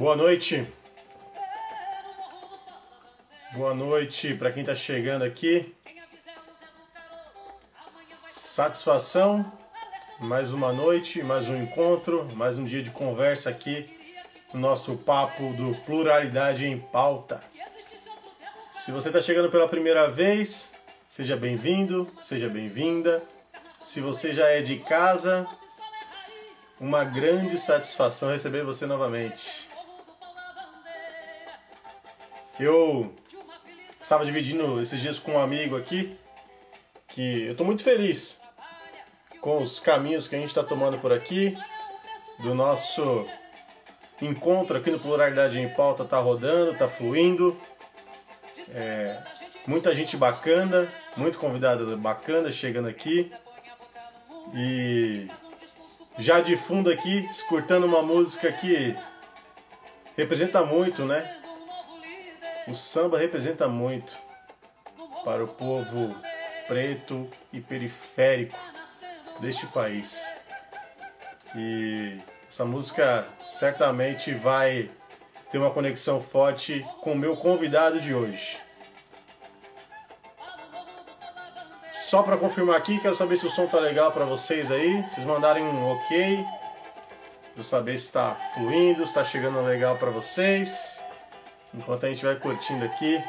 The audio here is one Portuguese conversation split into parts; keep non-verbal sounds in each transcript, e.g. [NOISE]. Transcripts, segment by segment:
Boa noite. Boa noite para quem está chegando aqui. Satisfação. Mais uma noite, mais um encontro, mais um dia de conversa aqui no nosso papo do Pluralidade em Pauta. Se você está chegando pela primeira vez, seja bem-vindo, seja bem-vinda. Se você já é de casa, uma grande satisfação receber você novamente. Eu estava dividindo esses dias com um amigo aqui que eu estou muito feliz com os caminhos que a gente está tomando por aqui, do nosso encontro aqui no Pluralidade em Pauta tá rodando, tá fluindo. É, muita gente bacana, muito convidado bacana chegando aqui. E já de fundo aqui, escutando uma música que representa muito, né? O samba representa muito para o povo preto e periférico deste país. E essa música certamente vai ter uma conexão forte com o meu convidado de hoje. Só para confirmar aqui, quero saber se o som tá legal para vocês aí. Vocês mandarem um ok. Para saber se está fluindo, se está chegando legal para vocês. Enquanto a gente vai curtindo aqui.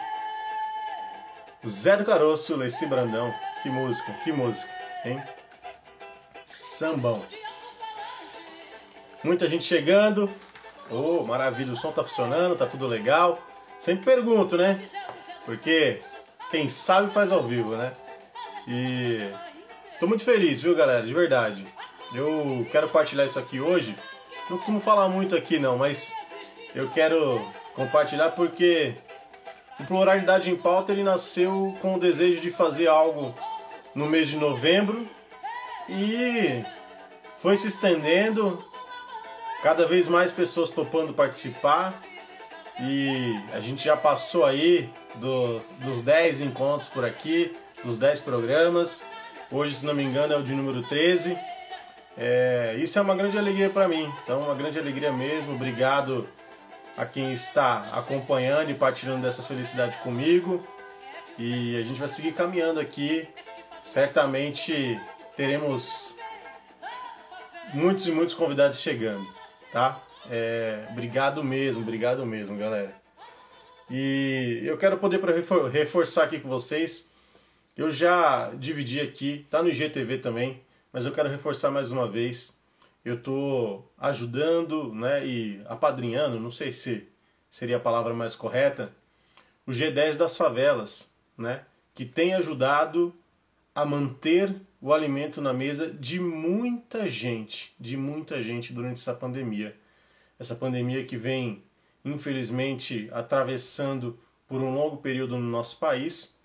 Zé do Caroço, Leci Brandão. Que música, que música, hein? Sambão. Muita gente chegando. Oh, maravilha, o som tá funcionando, tá tudo legal. Sempre pergunto, né? Porque quem sabe faz ao vivo, né? E tô muito feliz, viu, galera? De verdade. Eu quero partilhar isso aqui hoje. Não costumo falar muito aqui, não, mas eu quero compartilhar porque o Pluralidade em Pauta ele nasceu com o desejo de fazer algo no mês de novembro e foi se estendendo, cada vez mais pessoas topando participar. E a gente já passou aí do, dos 10 encontros por aqui, dos 10 programas. Hoje, se não me engano, é o de número 13. É, isso é uma grande alegria para mim. Então, uma grande alegria mesmo. Obrigado a quem está acompanhando e partilhando dessa felicidade comigo. E a gente vai seguir caminhando aqui. Certamente teremos muitos e muitos convidados chegando, tá? É, obrigado mesmo, obrigado mesmo, galera. E eu quero poder para reforçar aqui com vocês. Eu já dividi aqui, tá no IGTV também, mas eu quero reforçar mais uma vez. Eu tô ajudando, né, e apadrinhando, não sei se seria a palavra mais correta, o G10 das favelas, né, que tem ajudado a manter o alimento na mesa de muita gente, de muita gente durante essa pandemia. Essa pandemia que vem, infelizmente, atravessando por um longo período no nosso país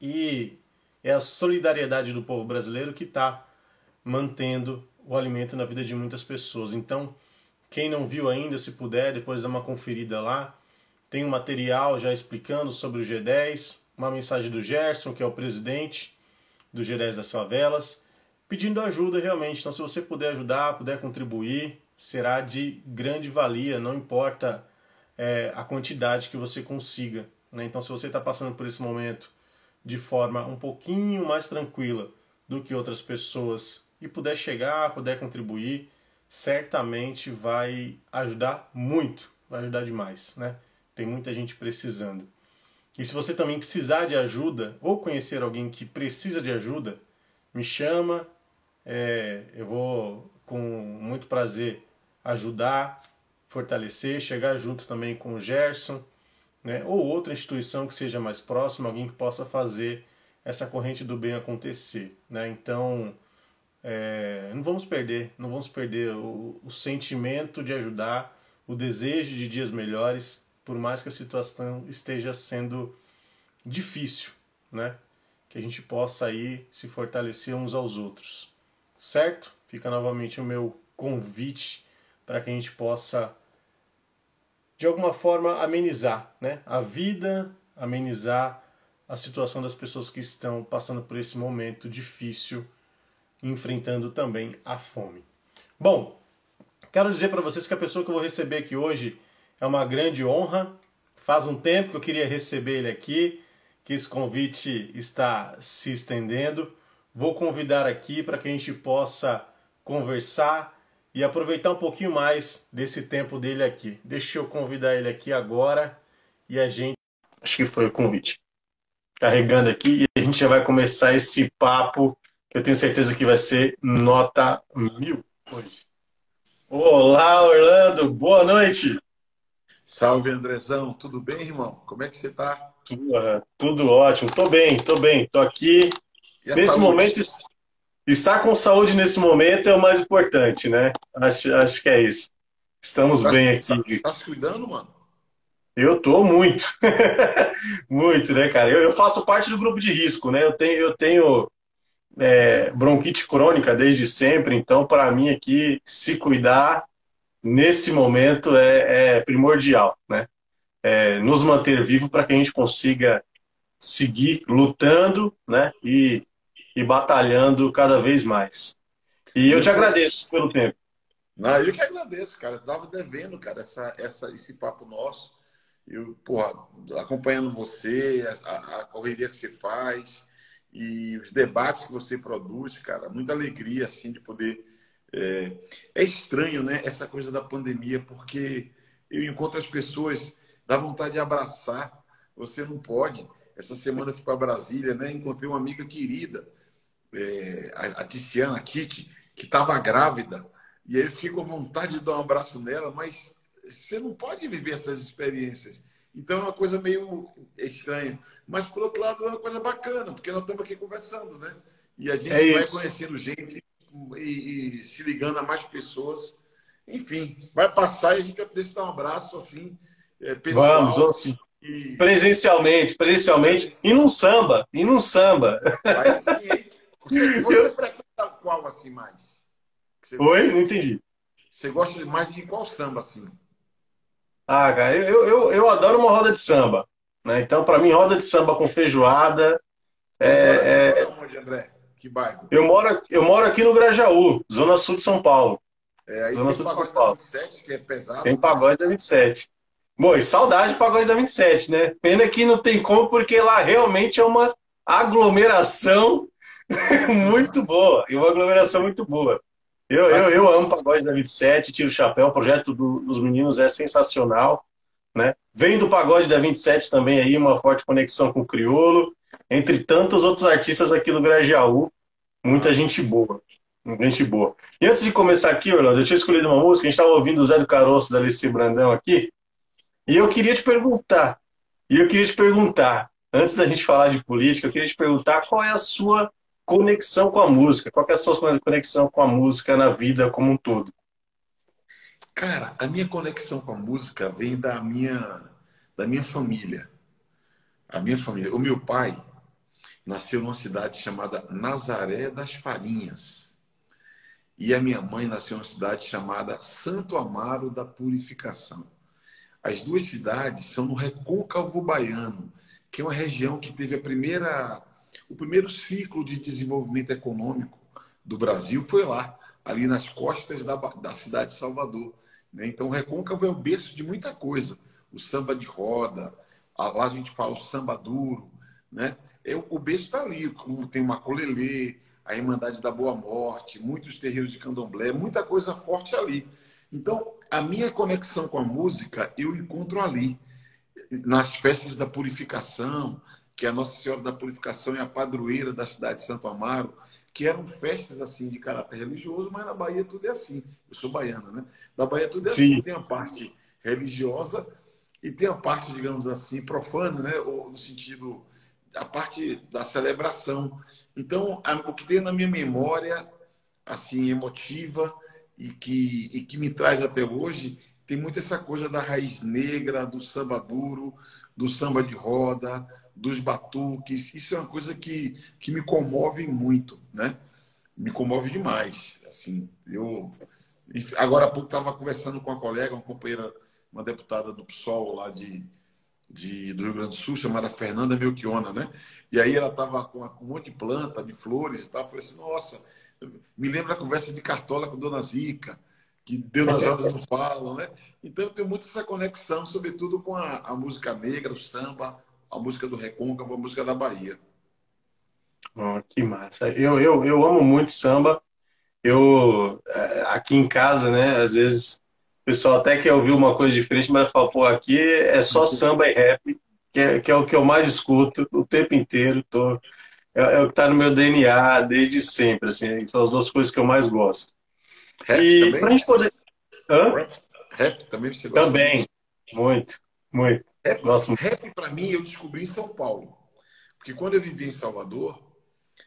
e é a solidariedade do povo brasileiro que está mantendo o alimento na vida de muitas pessoas. Então, quem não viu ainda, se puder, depois dar uma conferida lá. Tem um material já explicando sobre o G10, uma mensagem do Gerson, que é o presidente, do G10 das favelas, pedindo ajuda realmente. Então, se você puder ajudar, puder contribuir, será de grande valia, não importa é, a quantidade que você consiga. Né? Então, se você está passando por esse momento de forma um pouquinho mais tranquila do que outras pessoas e puder chegar, puder contribuir, certamente vai ajudar muito, vai ajudar demais, né? Tem muita gente precisando. E se você também precisar de ajuda ou conhecer alguém que precisa de ajuda, me chama. É, eu vou com muito prazer ajudar, fortalecer, chegar junto também com o Gerson, né, ou outra instituição que seja mais próxima, alguém que possa fazer essa corrente do bem acontecer. Né? Então, é, não vamos perder, não vamos perder o, o sentimento de ajudar, o desejo de dias melhores, por mais que a situação esteja sendo difícil, né? Que a gente possa aí se fortalecer uns aos outros, certo? Fica novamente o meu convite para que a gente possa de alguma forma amenizar, né? A vida, amenizar a situação das pessoas que estão passando por esse momento difícil, enfrentando também a fome. Bom, quero dizer para vocês que a pessoa que eu vou receber aqui hoje É uma grande honra. Faz um tempo que eu queria receber ele aqui, que esse convite está se estendendo. Vou convidar aqui para que a gente possa conversar e aproveitar um pouquinho mais desse tempo dele aqui. Deixa eu convidar ele aqui agora e a gente. Acho que foi o convite. Carregando aqui e a gente já vai começar esse papo eu tenho certeza que vai ser nota mil hoje. Olá, Orlando, boa noite. Salve, Andrezão, tudo bem, irmão? Como é que você tá? Tudo, tudo ótimo, tô bem, tô bem, tô aqui. Nesse saúde? momento, estar com saúde nesse momento é o mais importante, né? Acho, acho que é isso. Estamos tá, bem aqui. Tá, tá se cuidando, mano? Eu tô muito. [LAUGHS] muito, né, cara? Eu, eu, faço parte do grupo de risco, né? Eu tenho, eu tenho é, bronquite crônica desde sempre, então para mim aqui se cuidar nesse momento é, é primordial, né? É, nos manter vivo para que a gente consiga seguir lutando, né? E, e batalhando cada vez mais. E eu te agradeço pelo tempo. Não, eu que agradeço, cara. Eu estava devendo, cara, essa, essa, esse papo nosso. Eu, porra, acompanhando você, a, a correria que você faz, e os debates que você produz, cara, muita alegria assim de poder. É, é estranho, né? Essa coisa da pandemia, porque eu encontro as pessoas, dá vontade de abraçar, você não pode. Essa semana eu fui para Brasília, né? Encontrei uma amiga querida, é, a, Tiziana, a Kitty, que estava grávida. E aí eu fiquei com vontade de dar um abraço nela, mas você não pode viver essas experiências. Então é uma coisa meio estranha. Mas, por outro lado, é uma coisa bacana, porque nós estamos aqui conversando, né? E a gente é vai conhecendo gente e, e, se ligando a mais pessoas. Enfim, vai passar e a gente vai poder se dar um abraço assim, é, pessoal. Vamos, vamos sim. E... Presencialmente, presencialmente. E num samba, e num samba. Aí sim, Você, [LAUGHS] você Eu... frequenta qual assim mais? Oi? Não entendi. Você gosta mais de qual samba assim? Ah, cara, eu, eu, eu adoro uma roda de samba. Né? Então, para mim, roda de samba com feijoada. É, é... Onde, André? Que bairro? Eu moro, eu moro aqui no Grajaú, Zona Sul de São Paulo. É, aí Zona Sul de São Paulo. 27, que é pesado. Tem pagode da 27. Bom, e saudade do pagode da 27, né? Pena que não tem como, porque lá realmente é uma aglomeração [LAUGHS] muito boa. E uma aglomeração muito boa. Eu, eu, eu amo Pagode da 27, tiro o chapéu, o projeto do, dos meninos é sensacional. Né? Vem do Pagode da 27 também aí, uma forte conexão com o Criolo, entre tantos outros artistas aqui do Grajaú. Muita gente boa. Gente boa. E antes de começar aqui, Orlando, eu tinha escolhido uma música, a gente estava ouvindo o Zé do Caroço da Alice Brandão aqui, e eu queria te perguntar, e eu queria te perguntar, antes da gente falar de política, eu queria te perguntar qual é a sua conexão com a música? Qual é a sua conexão com a música na vida como um todo? Cara, a minha conexão com a música vem da minha, da minha família. A minha família. O meu pai nasceu numa cidade chamada Nazaré das Farinhas. E a minha mãe nasceu numa cidade chamada Santo Amaro da Purificação. As duas cidades são no Recôncavo Baiano, que é uma região que teve a primeira o primeiro ciclo de desenvolvimento econômico do Brasil foi lá, ali nas costas da, da cidade de Salvador. Né? Então, o Recôncavo é o berço de muita coisa. O samba de roda, lá a gente fala o samba duro. Né? É, o berço está ali, como tem o Macolelê, a Irmandade da Boa Morte, muitos terreiros de candomblé, muita coisa forte ali. Então, a minha conexão com a música eu encontro ali, nas festas da purificação, que a Nossa Senhora da Purificação é a padroeira da cidade de Santo Amaro, que eram festas assim de caráter religioso, mas na Bahia tudo é assim. Eu sou baiano, né? Na Bahia tudo é Sim. assim. Tem a parte religiosa e tem a parte, digamos assim, profana, né? Ou no sentido a parte da celebração. Então, o que tem na minha memória, assim, emotiva e que, e que me traz até hoje, tem muito essa coisa da raiz negra, do samba duro, do samba de roda, dos batuques. Isso é uma coisa que, que me comove muito, né? Me comove demais. Assim, eu agora há pouco estava conversando com uma colega, uma companheira, uma deputada do PSOL lá de, de, do Rio Grande do Sul, chamada Fernanda Melchiona, né? E aí ela estava com um monte de planta, de flores e tal. Eu falei assim, nossa, me lembra a conversa de Cartola com Dona Zica, que Deus nas [LAUGHS] rodas não falam, né? Então eu tenho muito essa conexão, sobretudo com a, a música negra, o samba, a música do Recôncavo, a música da Bahia. Oh, que massa. Eu, eu, eu amo muito samba. Eu, é, aqui em casa, né, às vezes o pessoal até quer ouvir uma coisa diferente, mas fala, pô, aqui é só [LAUGHS] samba e rap, que é, que é o que eu mais escuto o tempo inteiro. Tô, é, é o que está no meu DNA desde sempre, assim, são as duas coisas que eu mais gosto. Rap e também? pra gente poder. Hã? Rap, rap também você gosta? Também, muito, muito. Rap, muito. rap para mim, eu descobri em São Paulo. Porque quando eu vivia em Salvador,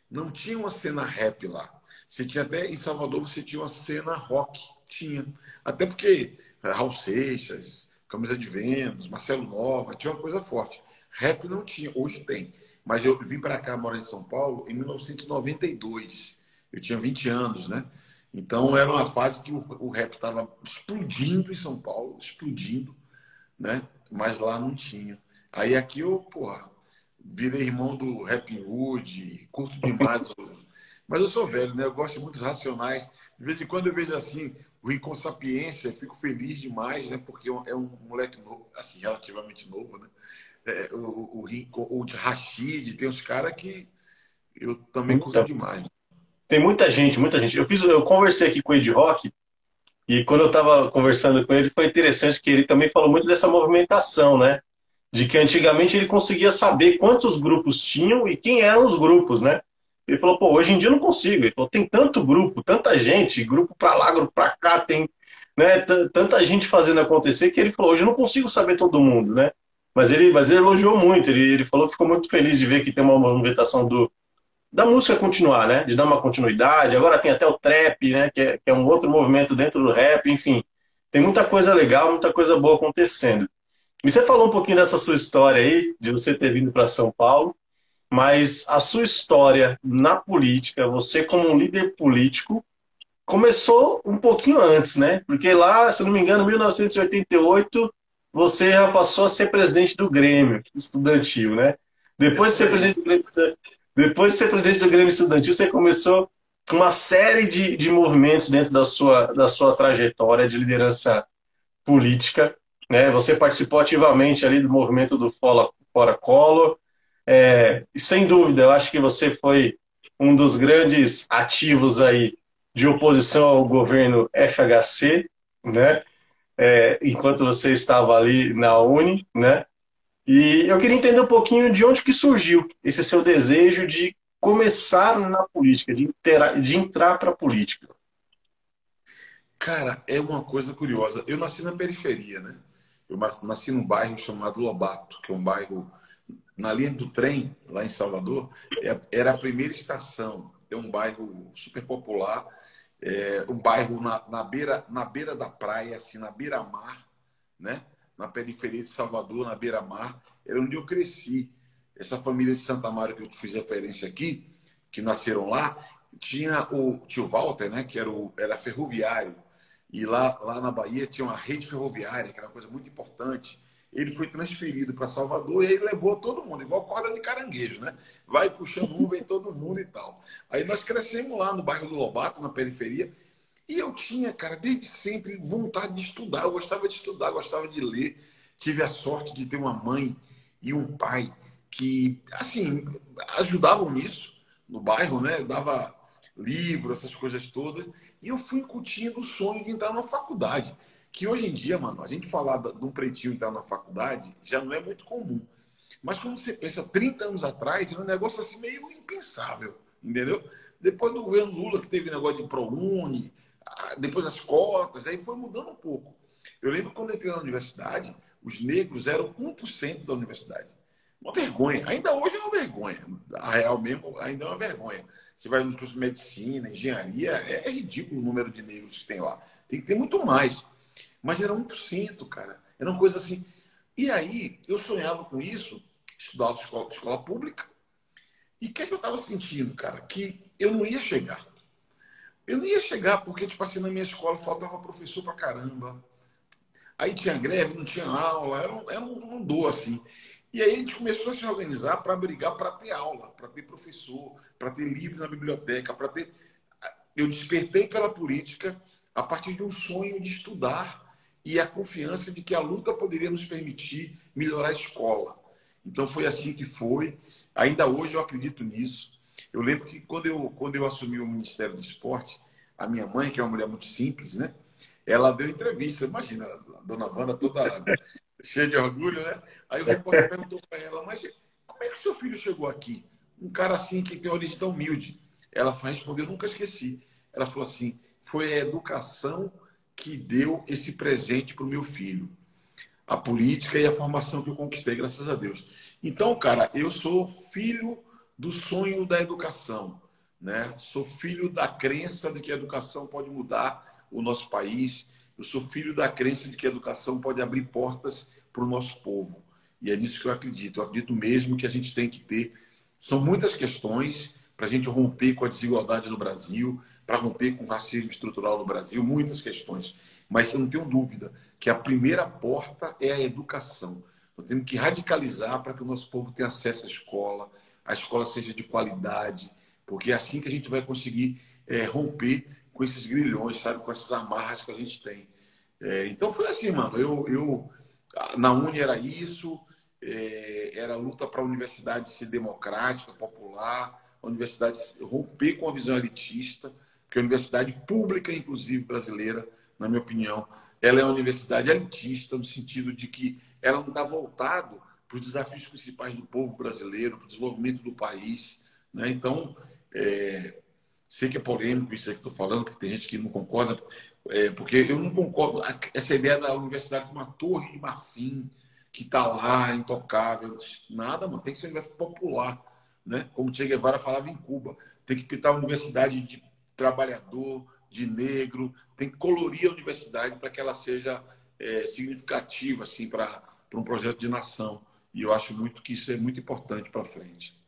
não tinha uma cena rap lá. Você tinha até em Salvador, você tinha uma cena rock. Tinha. Até porque eh, Raul Seixas, Camisa de Vênus, Marcelo Nova, tinha uma coisa forte. Rap não tinha, hoje tem. Mas eu vim para cá, morar em São Paulo, em 1992. Eu tinha 20 anos, né? Então era uma fase que o, o rap estava explodindo em São Paulo, explodindo, né? Mas lá não tinha. Aí aqui eu, porra, virei irmão do Rap Hood, curto demais. Mas eu sou velho, né? Eu gosto muito dos Racionais. De vez em quando eu vejo assim, o Rincon Sapiência, fico feliz demais, né? Porque é um moleque novo, assim, relativamente novo, né? É, o, o, Rincon, o Rashid, tem uns caras que eu também curto demais. Tem muita gente, muita gente. Eu fiz, eu conversei aqui com o Ed Rock e quando eu estava conversando com ele foi interessante que ele também falou muito dessa movimentação, né? De que antigamente ele conseguia saber quantos grupos tinham e quem eram os grupos, né? Ele falou, pô, hoje em dia eu não consigo. Ele falou, tem tanto grupo, tanta gente, grupo para lá, grupo para cá, tem né, tanta gente fazendo acontecer que ele falou, hoje eu não consigo saber todo mundo, né? Mas ele, mas ele elogiou muito, ele, ele falou ficou muito feliz de ver que tem uma movimentação do, da música continuar, né? De dar uma continuidade. Agora tem até o trap, né? Que é, que é um outro movimento dentro do rap, enfim. Tem muita coisa legal, muita coisa boa acontecendo. E você falou um pouquinho dessa sua história aí, de você ter vindo para São Paulo, mas a sua história na política, você como um líder político, começou um pouquinho antes, né? Porque lá, se não me engano, em 1988, você já passou a ser presidente do Grêmio estudantil, né? Depois de ser presidente do Grêmio depois de ser presidente do Grêmio Estudantil, você começou uma série de, de movimentos dentro da sua, da sua trajetória de liderança política. Né? Você participou ativamente ali do movimento do Fora, Fora Collor. É, e sem dúvida, eu acho que você foi um dos grandes ativos aí de oposição ao governo FHC, né? É, enquanto você estava ali na Uni, né? E eu queria entender um pouquinho de onde que surgiu esse seu desejo de começar na política, de, de entrar para a política. Cara, é uma coisa curiosa. Eu nasci na periferia, né? Eu nasci num bairro chamado Lobato, que é um bairro na linha do trem, lá em Salvador. É, era a primeira estação. É um bairro super popular, é um bairro na, na, beira, na beira da praia, assim, na beira-mar, né? Na periferia de Salvador, na beira-mar. Era onde eu cresci. Essa família de Santa Maria que eu te fiz referência aqui, que nasceram lá, tinha o tio Walter, né, que era, o, era ferroviário. E lá, lá na Bahia tinha uma rede ferroviária, que era uma coisa muito importante. Ele foi transferido para Salvador e aí levou todo mundo, igual corda de caranguejo, né? Vai puxando um, vem todo mundo e tal. Aí nós crescemos lá no bairro do Lobato, na periferia, e eu tinha, cara, desde sempre vontade de estudar. Eu gostava de estudar, gostava de ler. Tive a sorte de ter uma mãe e um pai que, assim, ajudavam nisso no bairro, né? Dava livro, essas coisas todas. E eu fui incutindo o sonho de entrar na faculdade. Que hoje em dia, mano, a gente falar de um pretinho entrar na faculdade já não é muito comum. Mas quando você pensa 30 anos atrás, era um negócio assim meio impensável, entendeu? Depois do governo Lula, que teve negócio de ProUni, depois as cotas, aí foi mudando um pouco. Eu lembro quando eu entrei na universidade, os negros eram 1% da universidade. Uma vergonha. Ainda hoje é uma vergonha. A real mesmo ainda é uma vergonha. Você vai nos cursos de medicina, engenharia, é, ridículo o número de negros que tem lá. Tem que ter muito mais. Mas era 1%, cara. Era uma coisa assim. E aí, eu sonhava com isso, estudava escola, escola pública. E o que, é que eu estava sentindo, cara? Que eu não ia chegar. Eu não ia chegar porque, tipo assim, na minha escola faltava professor pra caramba. Aí tinha greve, não tinha aula, era um, era um dor, assim. E aí a gente começou a se organizar para brigar para ter aula, para ter professor, para ter livro na biblioteca, para ter. Eu despertei pela política a partir de um sonho de estudar e a confiança de que a luta poderia nos permitir melhorar a escola. Então foi assim que foi. Ainda hoje eu acredito nisso. Eu lembro que quando eu, quando eu assumi o Ministério do Esporte, a minha mãe, que é uma mulher muito simples, né? Ela deu entrevista, imagina, a dona Wanda toda [LAUGHS] cheia de orgulho, né? Aí o repórter perguntou para ela, mas como é que o seu filho chegou aqui? Um cara assim que tem origem tão humilde. Ela respondeu, nunca esqueci. Ela falou assim, foi a educação que deu esse presente para o meu filho. A política e a formação que eu conquistei, graças a Deus. Então, cara, eu sou filho do sonho da educação. Né? Sou filho da crença de que a educação pode mudar o nosso país. Eu sou filho da crença de que a educação pode abrir portas para o nosso povo. E é nisso que eu acredito. Eu acredito mesmo que a gente tem que ter. São muitas questões para a gente romper com a desigualdade no Brasil, para romper com o racismo estrutural no Brasil, muitas questões. Mas eu não tenho dúvida que a primeira porta é a educação. Nós temos que radicalizar para que o nosso povo tenha acesso à escola, a escola seja de qualidade, porque é assim que a gente vai conseguir é, romper com esses grilhões, sabe? Com essas amarras que a gente tem. É, então foi assim, mano. Eu, eu na Uni era isso, é, era luta para a universidade ser democrática, popular, a universidade romper com a visão elitista, porque a universidade pública, inclusive brasileira, na minha opinião, ela é uma universidade elitista no sentido de que ela não está voltado para os desafios principais do povo brasileiro, para o desenvolvimento do país. Né? Então, é, sei que é polêmico isso que estou falando, porque tem gente que não concorda, é, porque eu não concordo. Essa ideia da universidade como uma torre de marfim, que está lá, intocável, nada, mano. Tem que ser uma universidade popular, né? como Che Guevara falava em Cuba. Tem que pintar a universidade de trabalhador, de negro, tem que colorir a universidade para que ela seja é, significativa assim, para um projeto de nação. E eu acho muito que isso é muito importante para frente.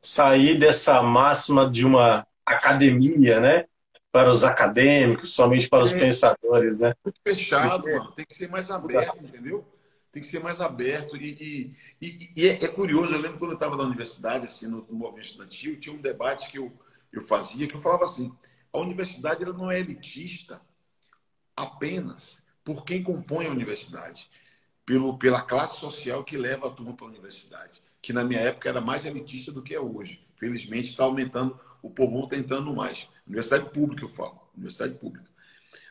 Sair dessa máxima de uma academia, né? Para os acadêmicos, somente para os é. pensadores, né? Muito fechado, mano. Tem que ser mais aberto, entendeu? Tem que ser mais aberto. E, e, e, e é, é, curioso, eu lembro quando eu estava na universidade, assim, no, no movimento estudantil, tinha um debate que eu, eu fazia, que eu falava assim, a universidade ela não é elitista apenas por quem compõe a universidade pelo, pela classe social que leva a turma para a universidade, que na minha época era mais elitista do que é hoje. Felizmente está aumentando, o povo tentando mais. Universidade pública, eu falo, universidade pública.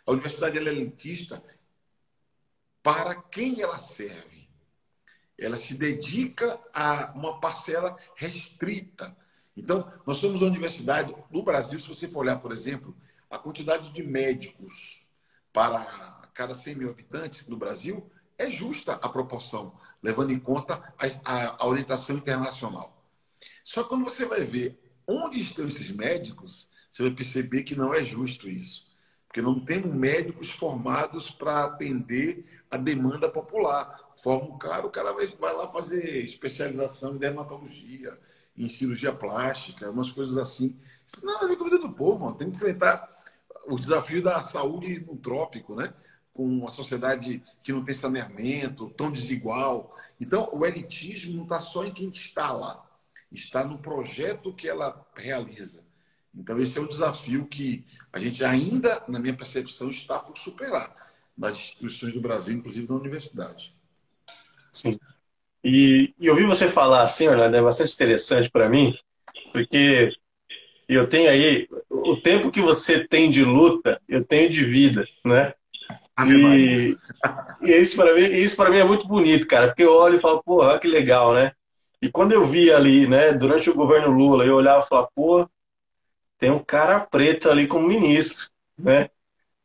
A universidade é elitista para quem ela serve. Ela se dedica a uma parcela restrita. Então, nós somos a universidade do Brasil, se você for olhar, por exemplo, a quantidade de médicos para cada 100 mil habitantes no Brasil, é justa a proporção, levando em conta a, a, orientação internacional. Só quando você vai ver onde estão esses médicos, você vai perceber que não é justo isso. Porque não temos médicos formados para atender a demanda popular. Forma um cara, o cara vai, vai lá fazer especialização em dermatologia, em cirurgia plástica, umas coisas assim. Isso não é a vida do povo, mano. Tem que enfrentar os desafios da saúde no trópico, né? Com uma sociedade que não tem saneamento, tão desigual. Então, o elitismo não está só em quem está lá, está no projeto que ela realiza. Então, esse é um desafio que a gente ainda, na minha percepção, está por superar nas instituições do Brasil, inclusive na universidade. Sim. E, e ouvir você falar assim, Orlando, é bastante interessante para mim, porque eu tenho aí o tempo que você tem de luta, eu tenho de vida, né? E, e isso para mim, isso para mim é muito bonito, cara, porque eu olho e falo, porra, que legal, né? E quando eu vi ali, né, durante o governo Lula, eu olhava e falava, pô, tem um cara preto ali como ministro, né?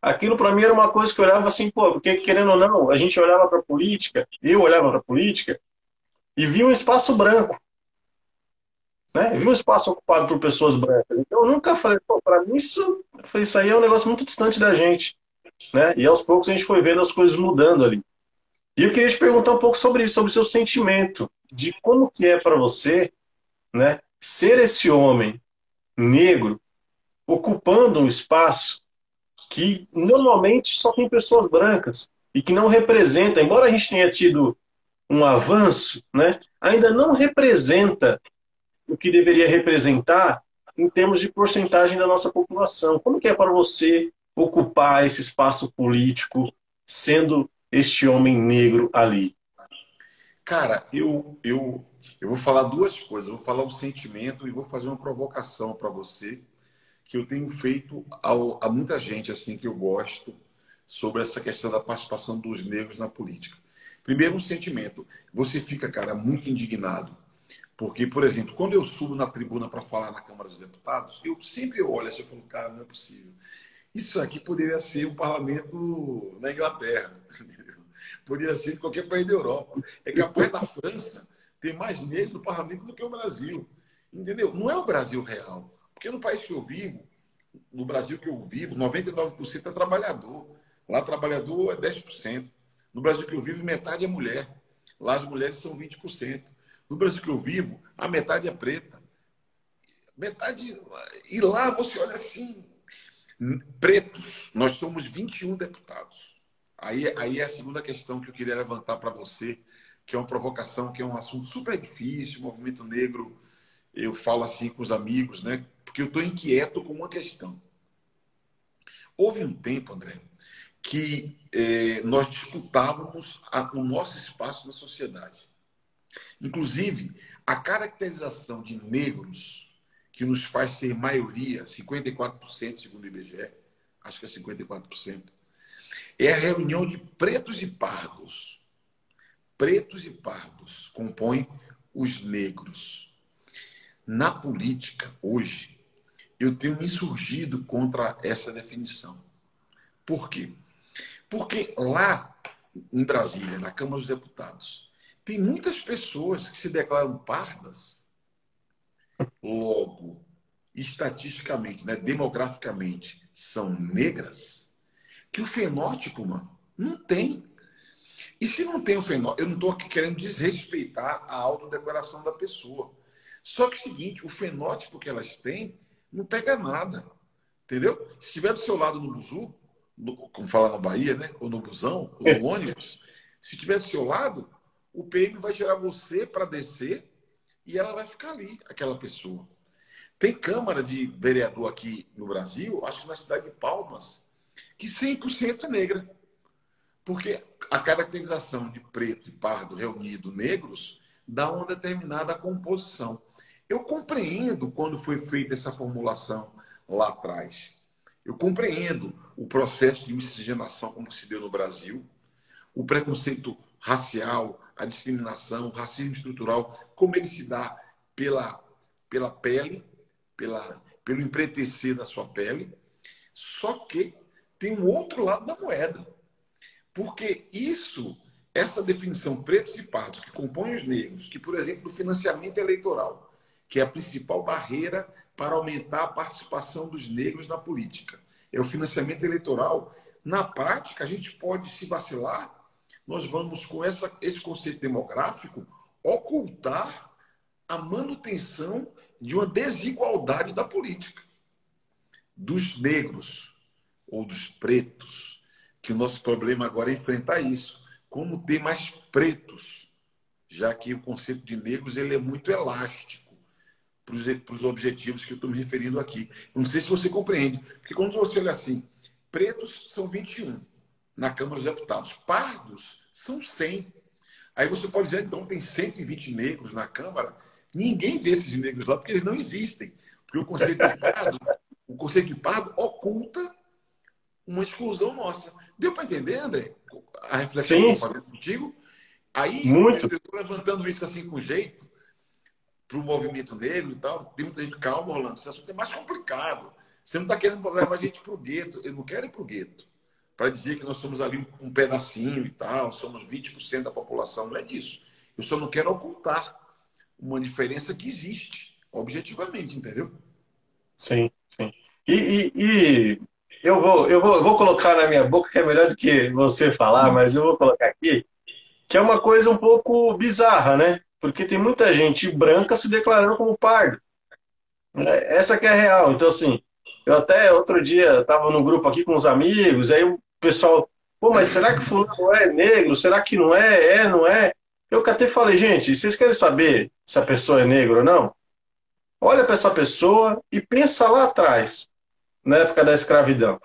Aquilo para mim era uma coisa que eu olhava assim, pô, porque querendo ou não, a gente olhava para política, eu olhava para política e via um espaço branco, né? Via um espaço ocupado por pessoas brancas. Então eu nunca falei, pô, para mim isso, isso aí é um negócio muito distante da gente né? E aos poucos a gente foi vendo as coisas mudando ali. E eu queria te perguntar um pouco sobre isso, sobre o seu sentimento, de como que é para você, né, ser esse homem negro ocupando um espaço que normalmente só tem pessoas brancas e que não representa, embora a gente tenha tido um avanço, né, ainda não representa o que deveria representar em termos de porcentagem da nossa população. Como que é para você ocupar esse espaço político sendo este homem negro ali? Cara, eu, eu, eu vou falar duas coisas. Eu vou falar o sentimento e vou fazer uma provocação para você que eu tenho feito ao, a muita gente assim que eu gosto sobre essa questão da participação dos negros na política. Primeiro, um sentimento. Você fica, cara, muito indignado. Porque, por exemplo, quando eu subo na tribuna para falar na Câmara dos Deputados, eu sempre olho assim e falo, cara, não é possível. Isso aqui poderia ser o um parlamento na Inglaterra. Poderia ser qualquer país da Europa. É capaz da França ter mais negros no parlamento do que o Brasil. Entendeu? Não é o Brasil real. Porque no país que eu vivo, no Brasil que eu vivo, 99% é trabalhador. Lá, trabalhador é 10%. No Brasil que eu vivo, metade é mulher. Lá, as mulheres são 20%. No Brasil que eu vivo, a metade é preta. Metade. E lá você olha assim: pretos, nós somos 21 deputados. Aí, aí é a segunda questão que eu queria levantar para você, que é uma provocação, que é um assunto super difícil. O movimento negro, eu falo assim com os amigos, né? Porque eu estou inquieto com uma questão. Houve um tempo, André, que eh, nós disputávamos a, o nosso espaço na sociedade. Inclusive, a caracterização de negros, que nos faz ser maioria, 54% segundo o IBGE, acho que é 54%, é a reunião de pretos e pardos. Pretos e pardos compõem os negros. Na política, hoje, eu tenho me insurgido contra essa definição. Por quê? Porque lá em Brasília, na Câmara dos Deputados, tem muitas pessoas que se declaram pardas, logo, estatisticamente, né, demograficamente, são negras, que o fenótipo, mano, não tem. E se não tem o fenótipo, eu não estou aqui querendo desrespeitar a autodeclaração da pessoa. Só que é o seguinte, o fenótipo que elas têm não pega nada. Entendeu? Se estiver do seu lado no buzu, no, como fala na Bahia, né? Ou no busão, ou no [LAUGHS] ônibus, se estiver do seu lado, o PM vai gerar você para descer e ela vai ficar ali, aquela pessoa. Tem Câmara de Vereador aqui no Brasil, acho que na cidade de Palmas, que 100% é negra. Porque a caracterização de preto e pardo reunido negros dá uma determinada composição. Eu compreendo quando foi feita essa formulação lá atrás. Eu compreendo o processo de miscigenação como se deu no Brasil, o preconceito racial, a discriminação, o racismo estrutural, como ele se dá pela, pela pele, pela, pelo empretecer da sua pele. Só que tem um outro lado da moeda. Porque isso, essa definição pretos e pardos que compõem os negros, que, por exemplo, o financiamento eleitoral, que é a principal barreira para aumentar a participação dos negros na política, é o financiamento eleitoral. Na prática, a gente pode se vacilar nós vamos, com essa, esse conceito demográfico, ocultar a manutenção de uma desigualdade da política. Dos negros ou dos pretos, que o nosso problema agora é enfrentar isso. Como ter mais pretos, já que o conceito de negros ele é muito elástico para os objetivos que eu estou me referindo aqui. Não sei se você compreende, porque quando você olha assim, pretos são 21 na Câmara dos Deputados. Pardos são 100. Aí você pode dizer, então, tem 120 negros na Câmara. Ninguém vê esses negros lá porque eles não existem. Porque o conceito de pardo, o conceito de pardo oculta uma exclusão nossa. Deu para entender, André? A reflexão Sim. que eu falei contigo? Aí, Muito. eu estou levantando isso assim com jeito para o movimento negro e tal. Tem muita gente, calma, Rolando, esse assunto é mais complicado. Você não está querendo levar a gente para o gueto. Eu não quero ir para o gueto para dizer que nós somos ali um pedacinho e tal, somos 20% da população. Não é disso. Eu só não quero ocultar uma diferença que existe, objetivamente, entendeu? Sim, sim. E, e, e, eu, vou, eu, vou, eu vou colocar na minha boca, que é melhor do que você falar, mas eu vou colocar aqui, que é uma coisa um pouco bizarra, né? Porque tem muita gente branca se declarando como pardo. Essa que é real. Então, assim, eu até outro dia estava no grupo aqui com os amigos, aí pessoal, pô, mas será que fulano é negro? Será que não é? É, não é? Eu até falei, gente, vocês querem saber se a pessoa é negra ou não? Olha para essa pessoa e pensa lá atrás, na época da escravidão.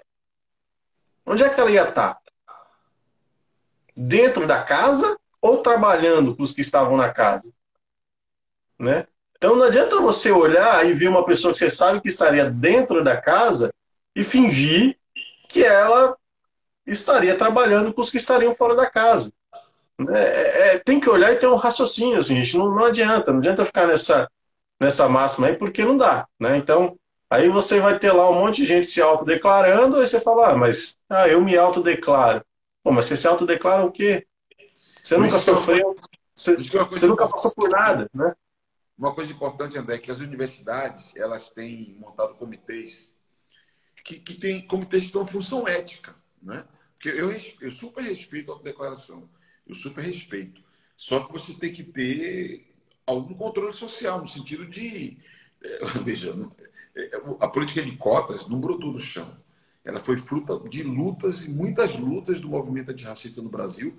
onde é que ela ia estar? Dentro da casa ou trabalhando com os que estavam na casa? Né? Então não adianta você olhar e ver uma pessoa que você sabe que estaria dentro da casa e fingir que ela estaria trabalhando com os que estariam fora da casa. É, é, é, tem que olhar e ter um raciocínio, assim, gente. Não, não adianta, não adianta ficar nessa, nessa máxima aí, porque não dá. Né? Então, aí você vai ter lá um monte de gente se autodeclarando, aí você fala, ah, mas ah, eu me autodeclaro. Pô, mas você se autodeclara o quê? Você nunca sofreu, você, você nunca passou por nada, né? Uma coisa importante, André, é que as universidades elas têm montado comitês que, que têm comitês que têm uma função ética, né? Porque eu, eu super respeito a declaração, eu super respeito. Só que você tem que ter algum controle social, no sentido de. Eh, [LAUGHS] veja, a política de cotas não brotou do chão. Ela foi fruta de lutas e muitas lutas do movimento antirracista no Brasil,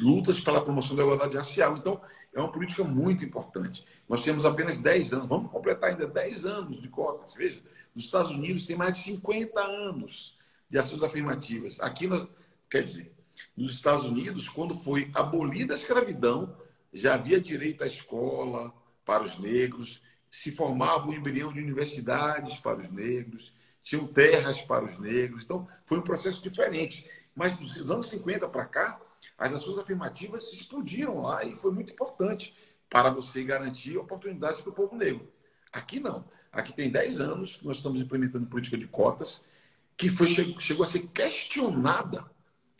lutas pela promoção da igualdade racial. Então, é uma política muito importante. Nós temos apenas 10 anos, vamos completar ainda 10 anos de cotas. Veja, nos Estados Unidos tem mais de 50 anos de ações afirmativas. Aqui, nós, quer dizer, nos Estados Unidos, quando foi abolida a escravidão, já havia direito à escola para os negros, se formava um embrião de universidades para os negros, tinham terras para os negros. Então, foi um processo diferente. Mas dos anos 50 para cá, as ações afirmativas explodiram lá e foi muito importante para você garantir oportunidades para o povo negro. Aqui não. Aqui tem 10 anos que nós estamos implementando política de cotas que foi, chegou a ser questionada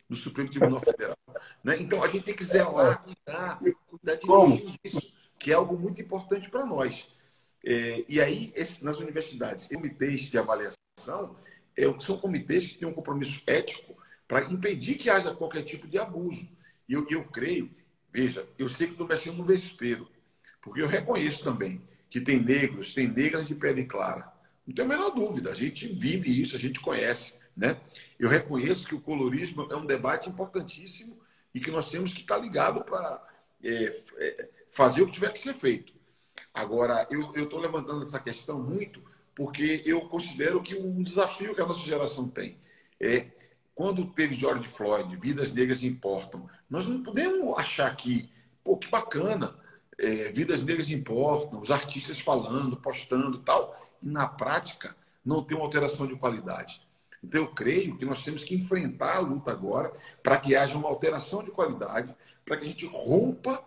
no Supremo Tribunal [LAUGHS] Federal. Né? Então a gente tem que zelar, cuidar, cuidar de isso, que é algo muito importante para nós. É, e aí, esse, nas universidades, comitês de avaliação é, são comitês que têm um compromisso ético para impedir que haja qualquer tipo de abuso. E eu, eu creio, veja, eu sei que estou mexendo no vespeiro, porque eu reconheço também que tem negros, tem negras de pele clara. Não tenho a menor dúvida, a gente vive isso, a gente conhece. Né? Eu reconheço que o colorismo é um debate importantíssimo e que nós temos que estar ligado para é, é, fazer o que tiver que ser feito. Agora, eu estou levantando essa questão muito porque eu considero que um desafio que a nossa geração tem é quando teve George Floyd, vidas negras importam, nós não podemos achar que, pô, que bacana, é, vidas negras importam, os artistas falando, postando tal, e na prática não tem uma alteração de qualidade. Então, eu creio que nós temos que enfrentar a luta agora para que haja uma alteração de qualidade, para que a gente rompa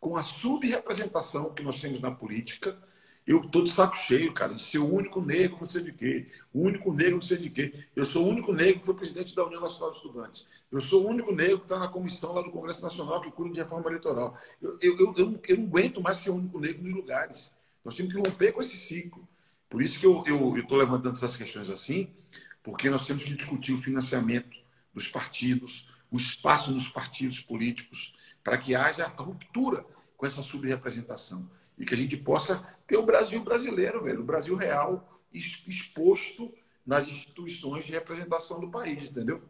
com a subrepresentação que nós temos na política. Eu estou de saco cheio, cara, de ser o único negro, não sei de quê. O único negro, não sei de quê. Eu sou o único negro que foi presidente da União Nacional de Estudantes. Eu sou o único negro que está na comissão lá do Congresso Nacional que cuida de reforma eleitoral. Eu, eu, eu, eu não aguento mais ser o único negro nos lugares. Nós temos que romper com esse ciclo. Por isso que eu estou levantando essas questões assim, porque nós temos que discutir o financiamento dos partidos, o espaço nos partidos políticos, para que haja ruptura com essa subrepresentação e que a gente possa ter o Brasil brasileiro, velho, o Brasil real exposto nas instituições de representação do país, entendeu?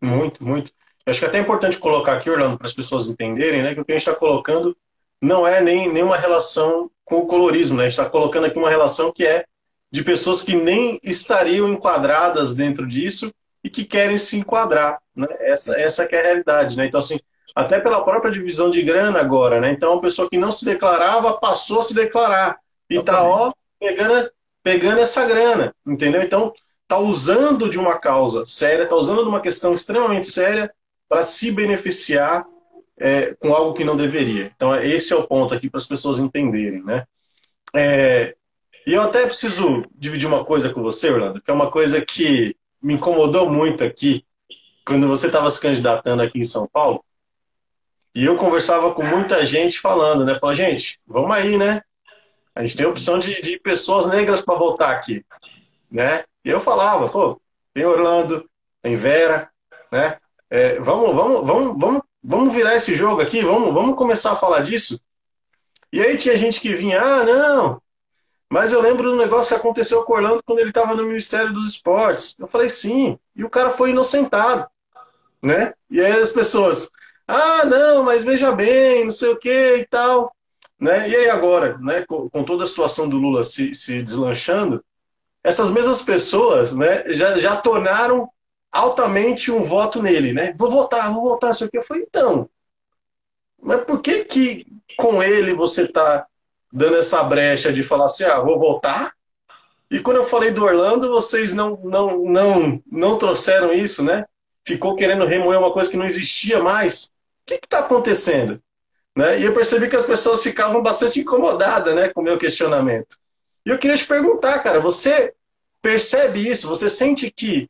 Muito, muito. acho que é até importante colocar aqui, Orlando, para as pessoas entenderem, né, que o que a gente está colocando não é nem nenhuma relação com o colorismo, né? A gente está colocando aqui uma relação que é de pessoas que nem estariam enquadradas dentro disso e que querem se enquadrar. Né? Essa, essa é a realidade. Né? Então, assim, até pela própria divisão de grana agora, né? Então, uma pessoa que não se declarava passou a se declarar. E tá, ó, pegando, pegando essa grana, entendeu? Então, tá usando de uma causa séria, tá usando de uma questão extremamente séria para se beneficiar é, com algo que não deveria. Então, esse é o ponto aqui para as pessoas entenderem, né? É, e eu até preciso dividir uma coisa com você, Orlando, que é uma coisa que me incomodou muito aqui, quando você estava se candidatando aqui em São Paulo. E eu conversava com muita gente falando, né? Falando, gente, vamos aí, né? A gente tem a opção de, de pessoas negras para votar aqui, né? E eu falava, pô, tem Orlando, tem Vera, né? É, vamos, vamos, vamos, vamos, vamos virar esse jogo aqui, vamos, vamos começar a falar disso. E aí tinha gente que vinha, ah, não, mas eu lembro do negócio que aconteceu com o Orlando quando ele estava no Ministério dos Esportes. Eu falei, sim. E o cara foi inocentado. Né? E aí as pessoas, ah, não, mas veja bem, não sei o que e tal. Né? E aí agora, né, com, toda a situação do Lula se, se deslanchando, essas mesmas pessoas né, já, já tornaram altamente um voto nele, né? Vou votar, vou votar, sei o que. Eu falei, então, mas por que que com ele você tá dando essa brecha de falar assim, ah, vou votar? E quando eu falei do Orlando, vocês não, não, não, não trouxeram isso, né? Ficou querendo remoer uma coisa que não existia mais. O que está acontecendo? Né? E eu percebi que as pessoas ficavam bastante incomodadas né, com o meu questionamento. E eu queria te perguntar, cara, você percebe isso? Você sente que,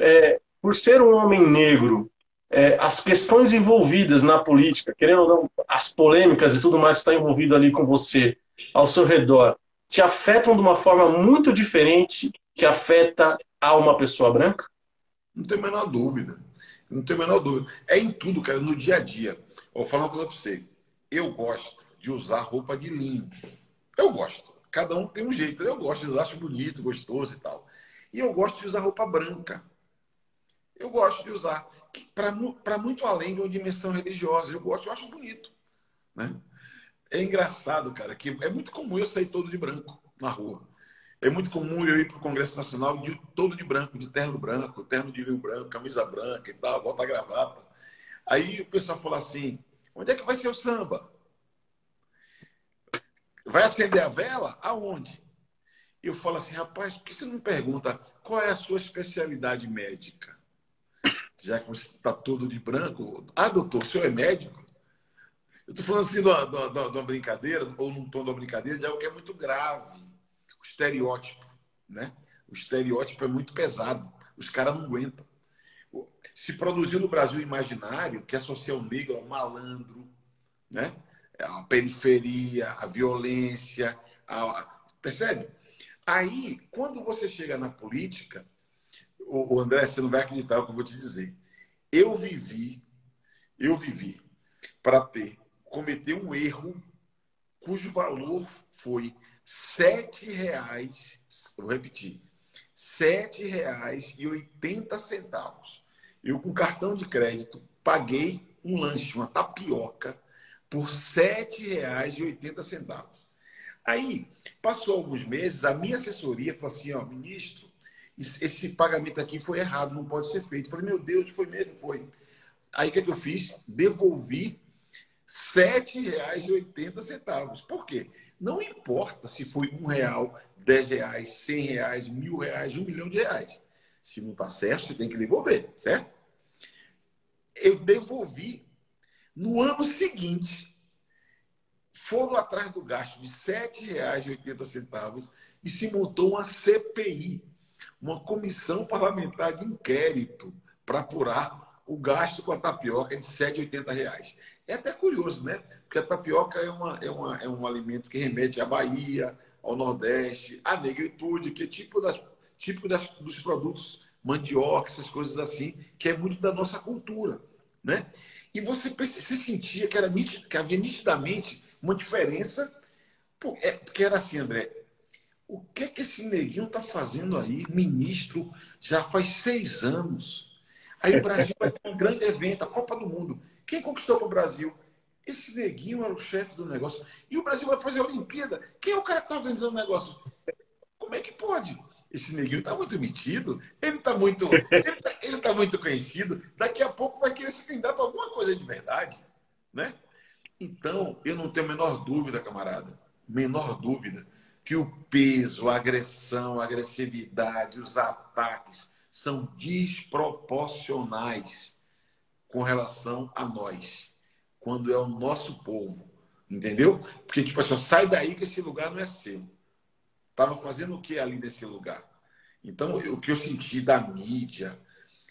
é, por ser um homem negro, é, as questões envolvidas na política, querendo ou não, as polêmicas e tudo mais que está envolvido ali com você, ao seu redor, te afetam de uma forma muito diferente que afeta a uma pessoa branca? Não tem a menor dúvida. Não tem a menor dúvida. É em tudo, cara, no dia a dia. Vou falar uma coisa para você. Eu gosto de usar roupa de linho. Eu gosto. Cada um tem um jeito. Eu gosto usar, acho bonito, gostoso e tal. E eu gosto de usar roupa branca. Eu gosto de usar para muito além de uma dimensão religiosa. Eu gosto, eu acho bonito. Né? É engraçado, cara, que é muito comum eu sair todo de branco na rua. É muito comum eu ir para o Congresso Nacional de, todo de branco, de terno branco, terno de linho branco, camisa branca e tal, bota a gravata. Aí o pessoal fala assim: onde é que vai ser o samba? Vai acender a vela? Aonde? Eu falo assim, rapaz, por que você não pergunta qual é a sua especialidade médica? Já que você está todo de branco. Ah, doutor, o senhor é médico? Eu estou falando assim de uma, de, uma, de uma, brincadeira, ou num tom de uma brincadeira, de algo que é muito grave. O estereótipo, né? O estereótipo é muito pesado. Os caras não aguentam. Se produziu no Brasil imaginário que associa o negro ao malandro, né? A periferia, a violência, a... percebe? Aí, quando você chega na política, o André, você não vai acreditar o que eu vou te dizer. Eu vivi, eu vivi para ter cometer um erro cujo valor foi sete reais, vou repetir, sete reais e oitenta centavos. Eu com cartão de crédito paguei um lanche, uma tapioca, por sete reais e oitenta centavos. Aí passou alguns meses, a minha assessoria falou assim, ó, ministro, esse pagamento aqui foi errado, não pode ser feito. Eu falei, meu Deus, foi mesmo, foi. Aí o que, é que eu fiz? Devolvi R$ 7,80. Por quê? Não importa se foi um real, dez reais, cem reais, mil reais, um milhão de reais. Se não está certo, você tem que devolver, certo? Eu devolvi. No ano seguinte, foram atrás do gasto de R$ 7,80 e se montou uma CPI, uma comissão parlamentar de inquérito, para apurar o gasto com a tapioca de R$ 7,80. É até curioso, né? Porque a tapioca é, uma, é, uma, é um alimento que remete à Bahia, ao Nordeste, à negritude, que é tipo, das, tipo das, dos produtos mandioca, essas coisas assim, que é muito da nossa cultura, né? E você, você sentia que, era que havia nitidamente uma diferença, é, porque era assim, André, o que é que esse neguinho está fazendo aí, ministro, já faz seis anos? Aí o Brasil vai ter um grande evento, a Copa do Mundo. Quem conquistou para o Brasil? Esse neguinho era o chefe do negócio. E o Brasil vai fazer a Olimpíada. Quem é o cara que está organizando o negócio? Como é que pode? Esse neguinho está muito metido, ele está muito, ele tá, tá muito conhecido. Daqui a pouco vai querer ser candidato a alguma coisa de verdade, né? Então, eu não tenho a menor dúvida, camarada, menor dúvida, que o peso, a agressão, a agressividade, os ataques são desproporcionais com relação a nós, quando é o nosso povo. Entendeu? Porque, tipo assim, sai daí que esse lugar não é seu. Estava fazendo o que ali nesse lugar? Então, o que eu senti da mídia.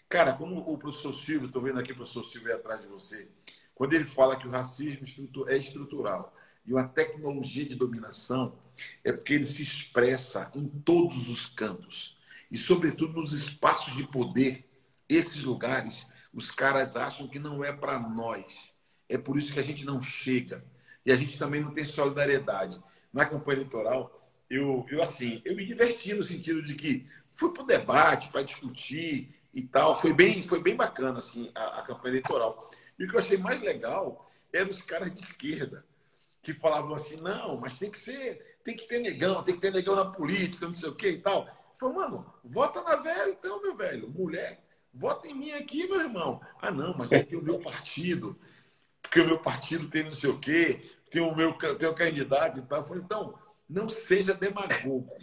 Cara, como o professor Silvio, estou vendo aqui o professor Silvio aí atrás de você, quando ele fala que o racismo é estrutural e uma tecnologia de dominação, é porque ele se expressa em todos os cantos. E, sobretudo, nos espaços de poder, esses lugares os caras acham que não é para nós. É por isso que a gente não chega. E a gente também não tem solidariedade. Na campanha eleitoral, eu, eu assim, eu me diverti no sentido de que fui para o debate, para discutir e tal. Foi bem, foi bem bacana assim, a, a campanha eleitoral. E o que eu achei mais legal eram os caras de esquerda que falavam assim, não, mas tem que ser, tem que ter negão, tem que ter negão na política, não sei o que e tal. Falei, mano, vota na velha então, meu velho. Mulher, vota em mim aqui, meu irmão. Ah, não, mas aí tem o meu partido, porque o meu partido tem não sei o quê, tem o meu tem o candidato e tal. Eu falei, então, não seja demagogo.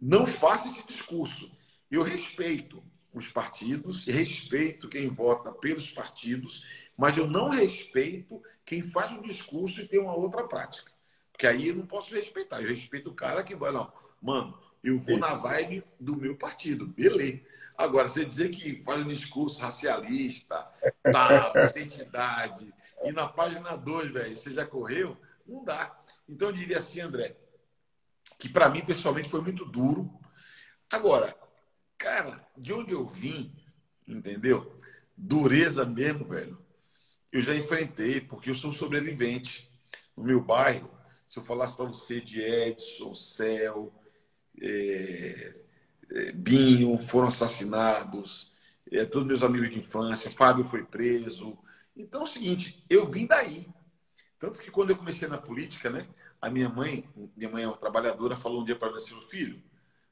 Não faça esse discurso. Eu respeito os partidos, respeito quem vota pelos partidos, mas eu não respeito quem faz um discurso e tem uma outra prática. Porque aí eu não posso respeitar. Eu respeito o cara que vai, não, mano, eu vou Isso. na vibe do meu partido, beleza. Agora, você dizer que faz um discurso racialista, tal, identidade, e na página 2, velho, você já correu, não dá. Então eu diria assim, André, que para mim pessoalmente foi muito duro. Agora, cara, de onde eu vim, entendeu? Dureza mesmo, velho. Eu já enfrentei, porque eu sou sobrevivente. No meu bairro, se eu falasse para você de Edson, Céu, é, é, Binho foram assassinados, é, todos meus amigos de infância, Fábio foi preso. Então é o seguinte, eu vim daí. Tanto que quando eu comecei na política, né, a minha mãe, minha mãe é uma trabalhadora, falou um dia para mim assim, filho,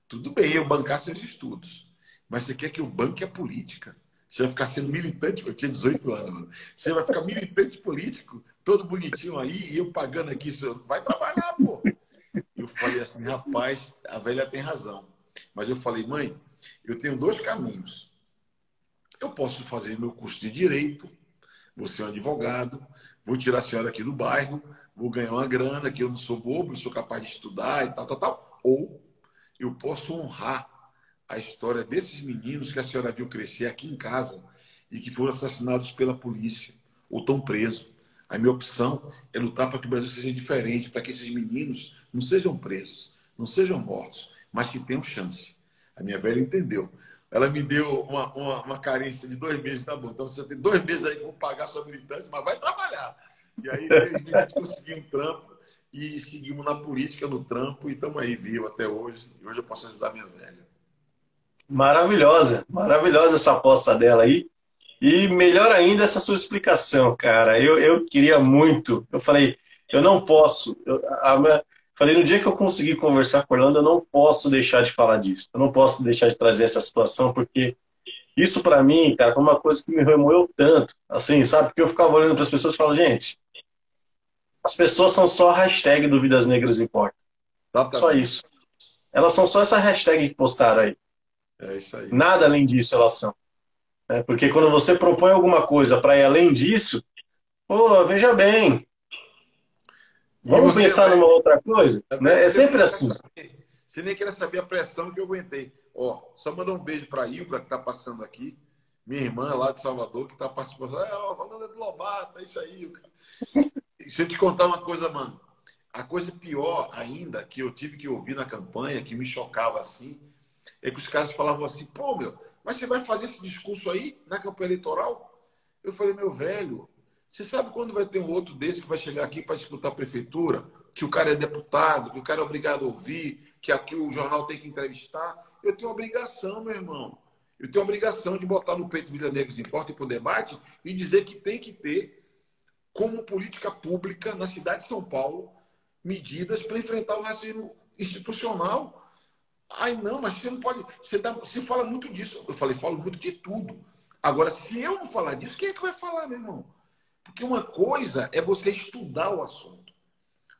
tudo bem eu bancar seus estudos, mas você quer que eu banque a política? Você vai ficar sendo militante, eu tinha 18 anos, você vai ficar militante político, todo bonitinho aí, e eu pagando aqui, vai trabalhar, pô. Eu falei assim, rapaz, a velha tem razão. Mas eu falei, mãe, eu tenho dois caminhos. Eu posso fazer meu curso de direito, vou ser um advogado, vou tirar a senhora aqui do bairro, vou ganhar uma grana, que eu não sou bobo, sou capaz de estudar e tal, tal, tal. Ou eu posso honrar a história desses meninos que a senhora viu crescer aqui em casa e que foram assassinados pela polícia ou estão presos. A minha opção é lutar para que o Brasil seja diferente, para que esses meninos não sejam presos, não sejam mortos, mas que tenham chance. A minha velha entendeu. Ela me deu uma, uma, uma carência de dois meses, tá bom. Então você tem dois meses aí que eu vou pagar sua militância, mas vai trabalhar. E aí, a gente [LAUGHS] conseguiu um trampo e seguimos na política, no trampo, e estamos aí vivo até hoje. E hoje eu posso ajudar minha velha. Maravilhosa, maravilhosa essa aposta dela aí. E melhor ainda essa sua explicação, cara. Eu, eu queria muito. Eu falei, eu não posso. Eu, a, Falei, no dia que eu conseguir conversar com a Orlando, eu não posso deixar de falar disso. Eu não posso deixar de trazer essa situação, porque isso para mim, cara, foi uma coisa que me remoeu tanto. Assim, sabe? Porque eu ficava olhando para as pessoas e falava, gente, as pessoas são só a hashtag do Vidas Negras Importa. Só isso. Elas são só essa hashtag que postaram aí. É isso aí. Nada além disso elas são. É, porque quando você propõe alguma coisa para ir além disso, pô, veja bem, Vamos pensar vai... numa outra coisa? Né? É sempre assim. Você nem quer saber a pressão que eu aguentei. Ó, só mandar um beijo para a Ilka, que está passando aqui. Minha irmã lá de Salvador, que está participando. É, ó, falando de Lobata, é isso aí, Ilka. Deixa eu te contar uma coisa, mano. A coisa pior ainda que eu tive que ouvir na campanha, que me chocava assim, é que os caras falavam assim, pô, meu, mas você vai fazer esse discurso aí na campanha eleitoral? Eu falei, meu velho, você sabe quando vai ter um outro desse que vai chegar aqui para disputar a prefeitura? Que o cara é deputado, que o cara é obrigado a ouvir, que aqui o jornal tem que entrevistar. Eu tenho obrigação, meu irmão. Eu tenho obrigação de botar no peito Vida Negros Importa e para o debate e dizer que tem que ter, como política pública na cidade de São Paulo, medidas para enfrentar o racismo institucional. Ai, não, mas você não pode. Você, dá, você fala muito disso. Eu falei, falo muito de tudo. Agora, se eu não falar disso, quem é que vai falar, meu irmão? Porque uma coisa é você estudar o assunto,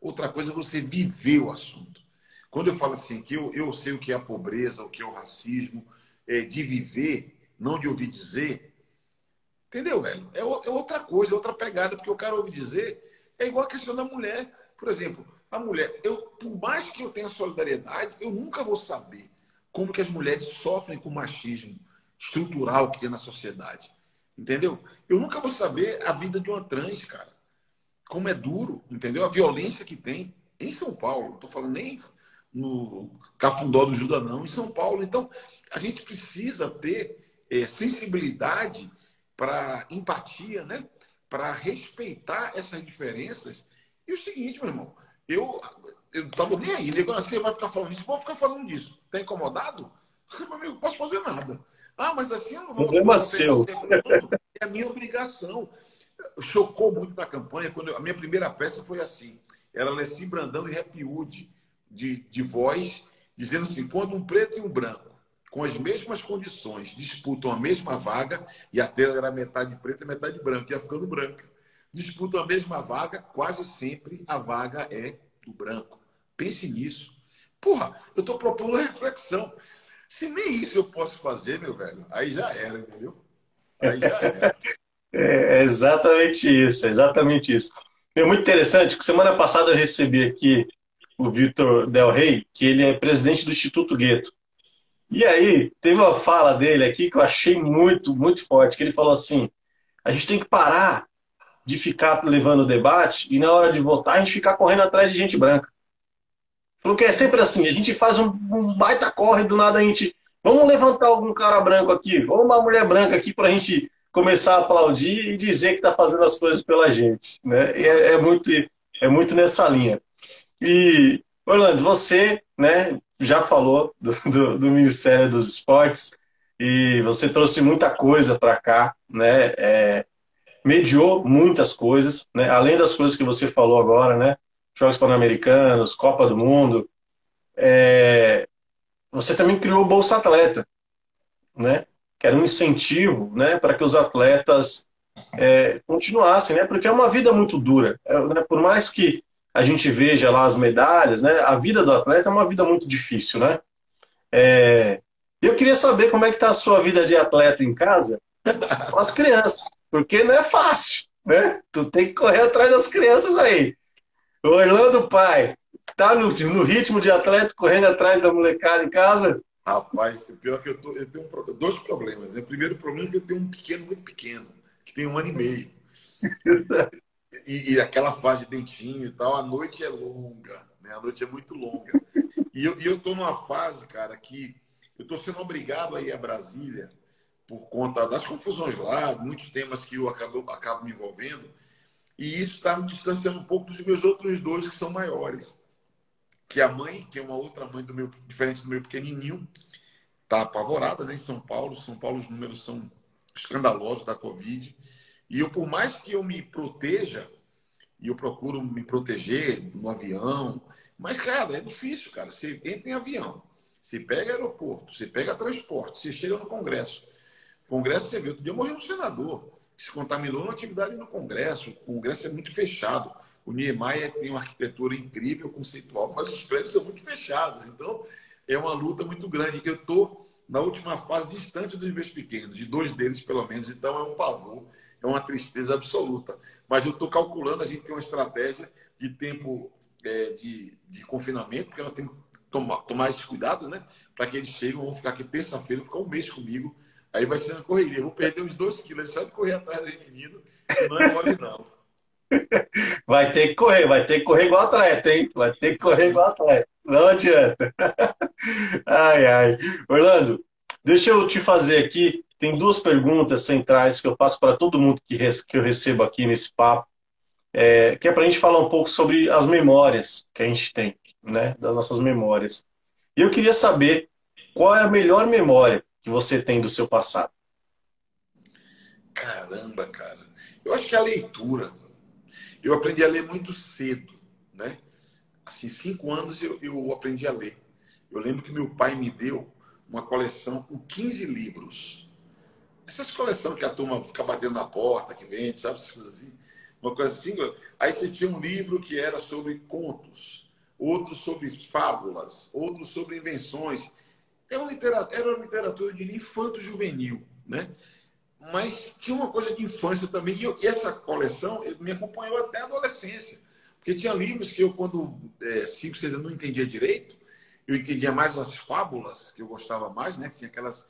outra coisa é você viver o assunto. Quando eu falo assim, que eu, eu sei o que é a pobreza, o que é o racismo, é, de viver, não de ouvir dizer, entendeu, velho? É, é outra coisa, é outra pegada, porque o cara ouve dizer, é igual a questão da mulher. Por exemplo, a mulher, eu, por mais que eu tenha solidariedade, eu nunca vou saber como que as mulheres sofrem com o machismo estrutural que tem na sociedade. Entendeu? Eu nunca vou saber a vida de uma trans, cara. Como é duro, entendeu? A violência que tem em São Paulo. Não estou falando nem no Cafundó do Juda, não, em São Paulo. Então, a gente precisa ter é, sensibilidade para empatia, né? Para respeitar essas diferenças. E o seguinte, meu irmão, eu eu tava nem aí, nego, você vai ficar falando disso, vou ficar falando disso. Tá incomodado? [LAUGHS] Meu amigo, não posso fazer nada. Ah, mas assim eu não vou. Problema seu. É a minha obrigação. Chocou muito na campanha quando eu, a minha primeira peça foi assim. Era Leslie Brandão e Happy Wood, de, de voz, dizendo assim: quando um preto e um branco com as mesmas condições, disputam a mesma vaga, e a tela era metade preta e metade branca, ia ficando branca. Disputam a mesma vaga, quase sempre a vaga é do branco. Pense nisso. Porra, eu estou propondo reflexão. Se nem isso eu posso fazer, meu velho, aí já era, entendeu? Aí já era. [LAUGHS] É, é exatamente isso, é exatamente isso. É muito interessante que semana passada eu recebi aqui o Vitor Del Rey, que ele é presidente do Instituto Gueto. E aí, teve uma fala dele aqui que eu achei muito, muito forte, que ele falou assim, a gente tem que parar de ficar levando o debate e na hora de votar a gente ficar correndo atrás de gente branca. Porque é sempre assim, a gente faz um, um baita corre, do nada a gente, vamos levantar algum cara branco aqui, ou uma mulher branca aqui para a gente começar a aplaudir e dizer que está fazendo as coisas pela gente. Né? É, é, muito, é muito nessa linha. E, Orlando, você né, já falou do, do, do Ministério dos Esportes e você trouxe muita coisa para cá, né? É, mediou muitas coisas, né? Além das coisas que você falou agora, né? Jogos Pan-Americanos, Copa do Mundo. É, você também criou o Bolsa Atleta, né? que era um incentivo né, para que os atletas é, continuassem, né, porque é uma vida muito dura. É, né, por mais que a gente veja lá as medalhas, né, a vida do atleta é uma vida muito difícil. Né? É, eu queria saber como é que está a sua vida de atleta em casa com as crianças, porque não é fácil. Né? Tu tem que correr atrás das crianças aí. O Orlando Pai, tá no, no ritmo de atleta correndo atrás da molecada em casa? Rapaz, o pior é que eu, tô, eu tenho dois problemas. O primeiro problema é que eu tenho um pequeno muito pequeno, que tem um ano e meio. [LAUGHS] E, e aquela fase de dentinho e tal, a noite é longa, né? A noite é muito longa. E eu, e eu tô numa fase, cara, que eu tô sendo obrigado a ir a Brasília por conta das confusões lá, muitos temas que eu acabo, acabo me envolvendo. E isso está me distanciando um pouco dos meus outros dois que são maiores que a mãe, que é uma outra mãe do meu, diferente do meu pequenininho, está apavorada né, em São Paulo. São Paulo os números são escandalosos da Covid. E eu, por mais que eu me proteja, e eu procuro me proteger no avião, mas, cara, é difícil, cara. Você entra em avião, você pega aeroporto, você pega transporte, você chega no Congresso. Congresso, você vê, outro dia morreu um senador que se contaminou na atividade no Congresso. O Congresso é muito fechado. O Niemeyer tem uma arquitetura incrível, conceitual, mas os prédios são muito fechados. Então, é uma luta muito grande. Eu estou na última fase distante dos meus pequenos, de dois deles pelo menos. Então, é um pavor, é uma tristeza absoluta. Mas eu estou calculando, a gente tem uma estratégia de tempo é, de, de confinamento, porque ela tem que tomar, tomar esse cuidado, né? Para que eles cheguem, vão ficar aqui terça-feira, ficar um mês comigo. Aí vai ser uma correria. Eu vou perder uns dois quilos só de correr atrás dos meninos, não é mole, não. [LAUGHS] Vai ter que correr, vai ter que correr igual atleta, hein? Vai ter que correr igual atleta. Não adianta. [LAUGHS] Ai, ai. Orlando, deixa eu te fazer aqui. Tem duas perguntas centrais que eu passo para todo mundo que, que eu recebo aqui nesse papo, é, que é para a gente falar um pouco sobre as memórias que a gente tem, né? Das nossas memórias. E eu queria saber qual é a melhor memória que você tem do seu passado. Caramba, cara. Eu acho que é a leitura eu aprendi a ler muito cedo, né? Assim, cinco anos eu, eu aprendi a ler. Eu lembro que meu pai me deu uma coleção com 15 livros. Essas coleções que a turma fica batendo na porta, que vende, sabe? Assim. Uma coisa assim. Aí você tinha um livro que era sobre contos, outro sobre fábulas, outro sobre invenções. Era uma literatura, era uma literatura de infanto-juvenil, né? mas tinha uma coisa de infância também. E, eu, e essa coleção me acompanhou até a adolescência. Porque tinha livros que eu, quando é, cinco, seis anos, não entendia direito, eu entendia mais as fábulas, que eu gostava mais, né? Que tinha aquelas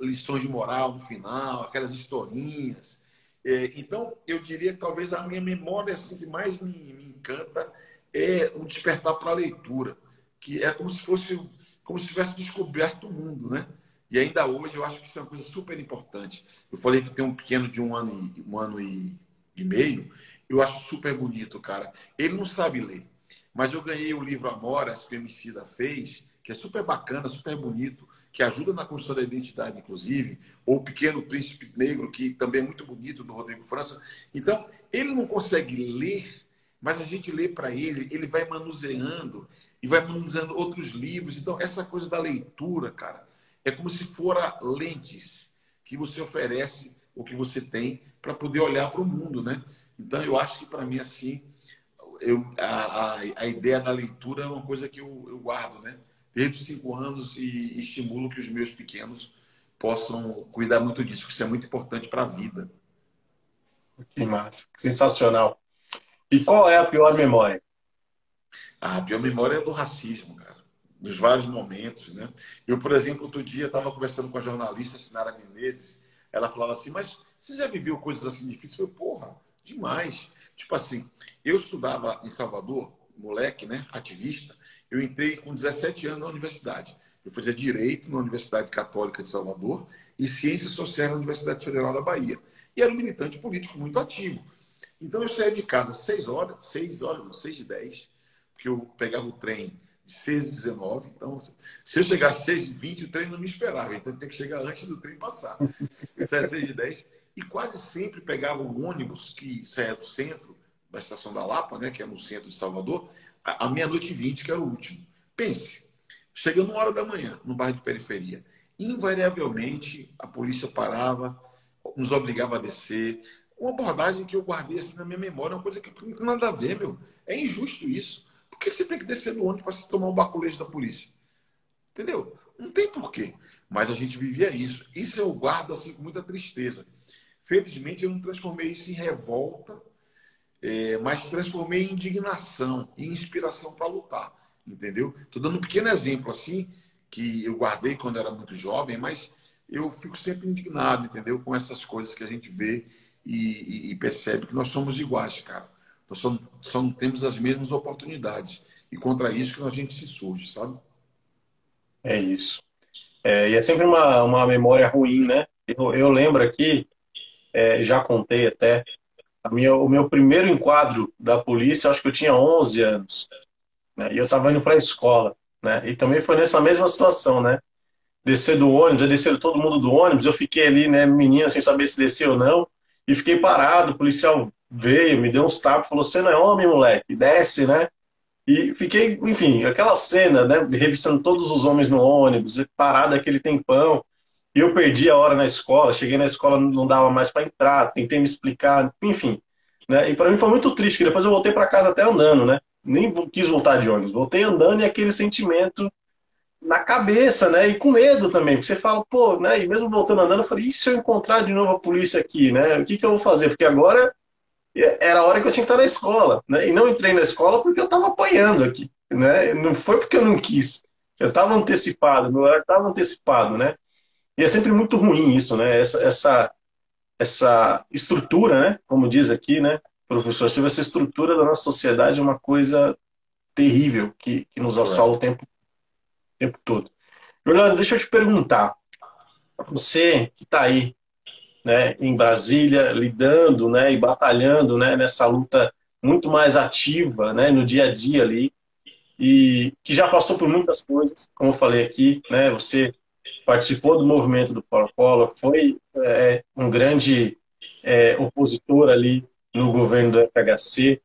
lições de moral no final, aquelas historinhas. É, então, eu diria que talvez a minha memória assim, que mais me, me encanta é o despertar para a leitura, que é como se fosse como se tivesse descoberto o mundo, né? E ainda hoje eu acho que isso é uma coisa super importante. Eu falei que tem um pequeno de um ano e, um ano e, e meio. Eu acho super bonito, cara. Ele não sabe ler. Mas eu ganhei o livro Amoras, que o Emicida fez, que é super bacana, super bonito, que ajuda na construção da identidade, inclusive. Ou o Pequeno Príncipe Negro, que também é muito bonito, do Rodrigo França. Então, ele não consegue ler, mas a gente lê para ele, ele vai manuseando e vai manuseando outros livros. Então, essa coisa da leitura, cara, é como se fora lentes que você oferece o que você tem para poder olhar para o mundo, né? Então eu acho que para mim assim, eu, a, a, a, ideia da leitura é uma coisa que eu, eu guardo, né? Desde os cinco anos e estimulo que os meus pequenos possam cuidar muito disso, que isso é muito importante para a vida. Que massa, sensacional. E qual é a pior memória? A pior memória é do racismo, cara. Dos vários momentos, né? Eu, por exemplo, outro dia estava conversando com a jornalista Sinara Menezes. Ela falava assim, mas você já viveu coisas assim difíceis? Eu falei, porra, demais. Tipo assim, eu estudava em Salvador, moleque, né? Ativista. Eu entrei com 17 anos na universidade. Eu fazia Direito na Universidade Católica de Salvador e Ciências Sociais na Universidade Federal da Bahia. E era um militante político muito ativo. Então eu saía de casa às 6 horas, 6 horas, 6 e 10, porque eu pegava o trem de 6 e 19. Então, se eu chegasse às 6 e 20, o trem não me esperava. Então tem que chegar antes do trem passar. Eu saía às 6 e 10 e quase sempre pegava o ônibus que saía do centro, da estação da Lapa, né, que é no centro de Salvador, à meia-noite e 20, que era o último. Pense, chegando uma hora da manhã, no bairro de periferia, invariavelmente a polícia parava, nos obrigava a descer, uma abordagem que eu guardei assim na minha memória, uma coisa que não tem nada a ver, meu. É injusto isso. Por que você tem que descer do ônibus para se tomar um baculejo da polícia? Entendeu? Não tem porquê. Mas a gente vivia isso. Isso eu guardo assim com muita tristeza. Felizmente eu não transformei isso em revolta, é, mas transformei em indignação e inspiração para lutar. Entendeu? Estou dando um pequeno exemplo assim, que eu guardei quando era muito jovem, mas eu fico sempre indignado, entendeu? Com essas coisas que a gente vê e, e, percebe que nós somos iguais, cara. Nós só, só não temos as mesmas oportunidades. E contra isso que a gente se surge, sabe? É isso. É, e é sempre uma, uma memória ruim, né? Eu, eu lembro aqui, é, já contei até, minha, o meu primeiro enquadro da polícia, acho que eu tinha 11 anos. Né? E eu estava indo para a escola. Né? E também foi nessa mesma situação, né? Descer do ônibus, já desceram todo mundo do ônibus, eu fiquei ali, né, menino, sem saber se descer ou não. E fiquei parado, o policial veio, me deu uns tapas, falou: Você não é homem, moleque, desce, né? E fiquei, enfim, aquela cena, né? Revistando todos os homens no ônibus, parado aquele tempão. Eu perdi a hora na escola, cheguei na escola, não dava mais para entrar, tentei me explicar, enfim. Né? E para mim foi muito triste, que depois eu voltei para casa até andando, né? Nem quis voltar de ônibus, voltei andando e aquele sentimento na cabeça, né? E com medo também, porque você fala, pô, né? E mesmo voltando andando, eu falei, e se eu encontrar de novo a polícia aqui, né? O que, que eu vou fazer? Porque agora era a hora que eu tinha que estar na escola, né? E não entrei na escola porque eu estava apanhando aqui, né? Não foi porque eu não quis. Eu estava antecipado, meu horário estava antecipado, né? E é sempre muito ruim isso, né? Essa, essa, essa estrutura, né? Como diz aqui, né, professor? Se essa estrutura da nossa sociedade é uma coisa terrível que, que nos assola o tempo o tempo todo. Orlando, deixa eu te perguntar. Você que está aí né, em Brasília, lidando né, e batalhando né, nessa luta muito mais ativa né, no dia a dia ali, e que já passou por muitas coisas, como eu falei aqui, né, você participou do movimento do Paulo Collor, foi é, um grande é, opositor ali no governo do FHC,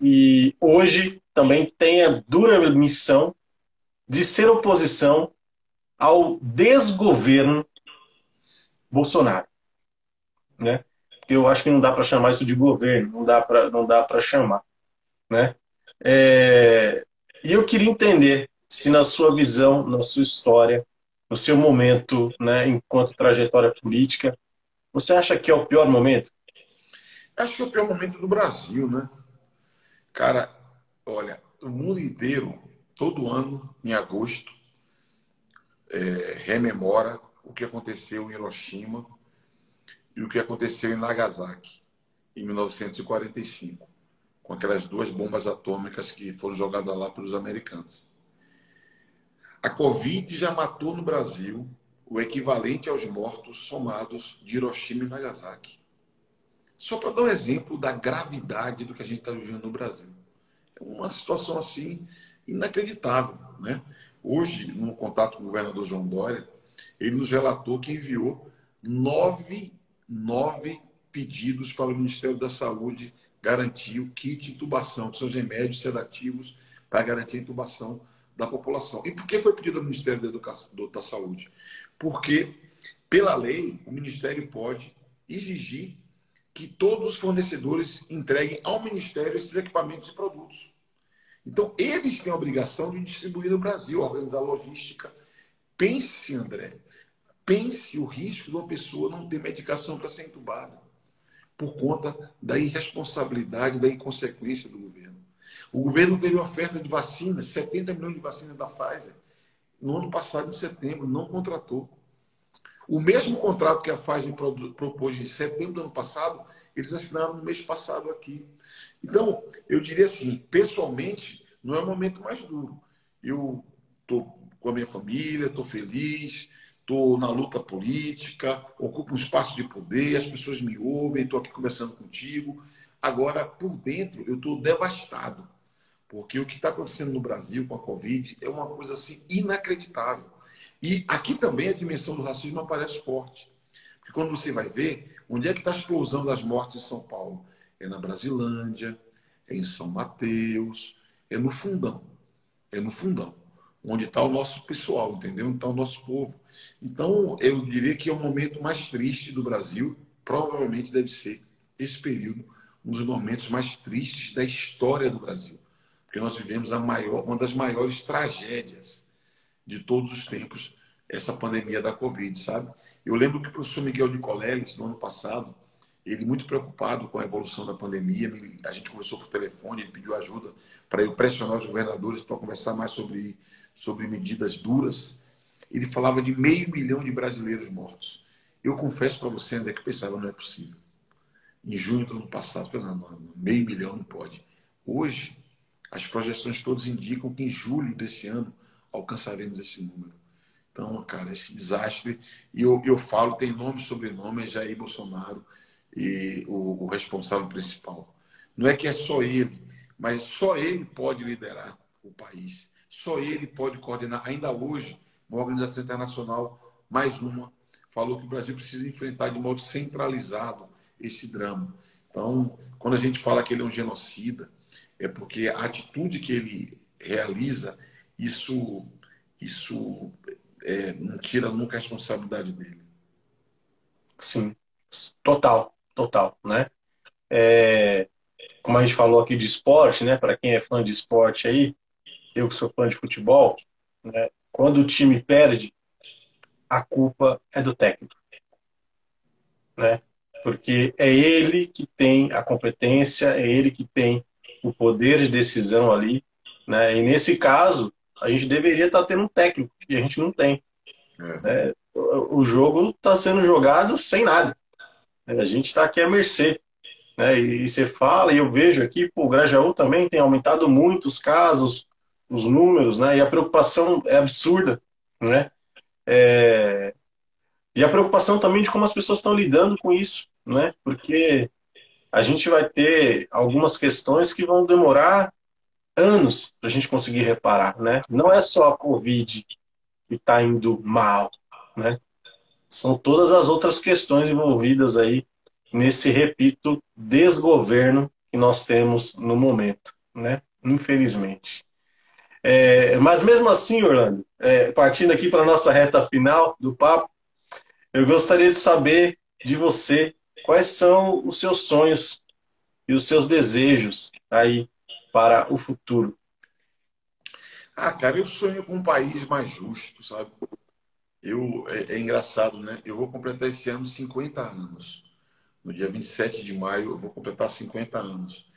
e hoje também tem a dura missão de ser oposição ao desgoverno Bolsonaro, né? Eu acho que não dá para chamar isso de governo, não dá para não dá para chamar, né? É... E eu queria entender se na sua visão, na sua história, no seu momento, né, enquanto trajetória política, você acha que é o pior momento? Acho que é o pior momento do Brasil, né? Cara, olha, o mundo inteiro todo ano, em agosto, é, rememora o que aconteceu em Hiroshima e o que aconteceu em Nagasaki, em 1945, com aquelas duas bombas atômicas que foram jogadas lá pelos americanos. A Covid já matou no Brasil o equivalente aos mortos somados de Hiroshima e Nagasaki. Só para dar um exemplo da gravidade do que a gente está vivendo no Brasil. É uma situação assim inacreditável. Né? Hoje, no contato com o governador João Dória, ele nos relatou que enviou nove, nove pedidos para o Ministério da Saúde garantir o kit de intubação, que são os remédios sedativos para garantir a intubação da população. E por que foi pedido ao Ministério da, Educação, da Saúde? Porque, pela lei, o Ministério pode exigir que todos os fornecedores entreguem ao Ministério esses equipamentos e produtos. Então, eles têm a obrigação de distribuir no Brasil, organizar logística. Pense, André, pense o risco de uma pessoa não ter medicação para ser entubada por conta da irresponsabilidade, da inconsequência do governo. O governo teve oferta de vacinas, 70 milhões de vacinas da Pfizer, no ano passado, em setembro, não contratou. O mesmo contrato que a Pfizer propôs em setembro do ano passado, eles assinaram no mês passado aqui. Então, eu diria assim, pessoalmente, não é o momento mais duro. Eu estou com a minha família, estou feliz, estou na luta política, ocupo um espaço de poder, as pessoas me ouvem, estou aqui conversando contigo. Agora, por dentro, eu estou devastado. Porque o que está acontecendo no Brasil com a Covid é uma coisa assim inacreditável. E aqui também a dimensão do racismo aparece forte. Porque quando você vai ver, onde é que está a explosão das mortes em São Paulo? É na Brasilândia, é em São Mateus, é no fundão. É no fundão. Onde está o nosso pessoal, entendeu? Onde está o nosso povo. Então, eu diria que é o momento mais triste do Brasil. Provavelmente deve ser esse período, um dos momentos mais tristes da história do Brasil. Porque nós vivemos a maior, uma das maiores tragédias de todos os tempos essa pandemia da Covid, sabe? Eu lembro que o professor Miguel de Coleles, no ano passado, ele muito preocupado com a evolução da pandemia, a gente conversou por telefone, ele pediu ajuda para eu pressionar os governadores para conversar mais sobre, sobre medidas duras. Ele falava de meio milhão de brasileiros mortos. Eu confesso para você, André, que pensava, não é possível. Em junho do ano passado, não, não, meio milhão não pode. Hoje, as projeções todas indicam que em julho desse ano alcançaremos esse número. Então, cara, esse desastre. E eu, eu falo, tem nome e sobrenome, é Jair Bolsonaro, e o, o responsável principal. Não é que é só ele, mas só ele pode liderar o país. Só ele pode coordenar. Ainda hoje, uma organização internacional, mais uma, falou que o Brasil precisa enfrentar de modo centralizado esse drama. Então, quando a gente fala que ele é um genocida, é porque a atitude que ele realiza isso, isso é, não tira nunca a responsabilidade dele. Sim, total, total, né? É, como a gente falou aqui de esporte, né? Para quem é fã de esporte aí, eu que sou fã de futebol, né? quando o time perde, a culpa é do técnico, né? Porque é ele que tem a competência, é ele que tem o poder de decisão ali, né? E nesse caso, a gente deveria estar tá tendo um técnico, e a gente não tem. É. É, o jogo está sendo jogado sem nada. A gente está aqui à mercê. Né? E, e, você fala, e eu vejo aqui, pô, o Grajaú também tem aumentado muito os casos, os números, né? e a preocupação é absurda. Né? É... E a preocupação também de como as pessoas estão lidando com isso, né? porque a gente vai ter algumas questões que vão demorar anos para a gente conseguir reparar, né? Não é só a Covid que está indo mal, né? São todas as outras questões envolvidas aí nesse, repito, desgoverno que nós temos no momento, né? Infelizmente. É, mas mesmo assim, Orlando, é, partindo aqui para a nossa reta final do papo, eu gostaria de saber de você quais são os seus sonhos e os seus desejos aí para o futuro? Ah, cara, eu sonho com um país mais justo, sabe? Eu, é, é, engraçado, né? Eu vou completar esse ano 50 anos. No dia 27 de maio, eu vou completar 50 anos.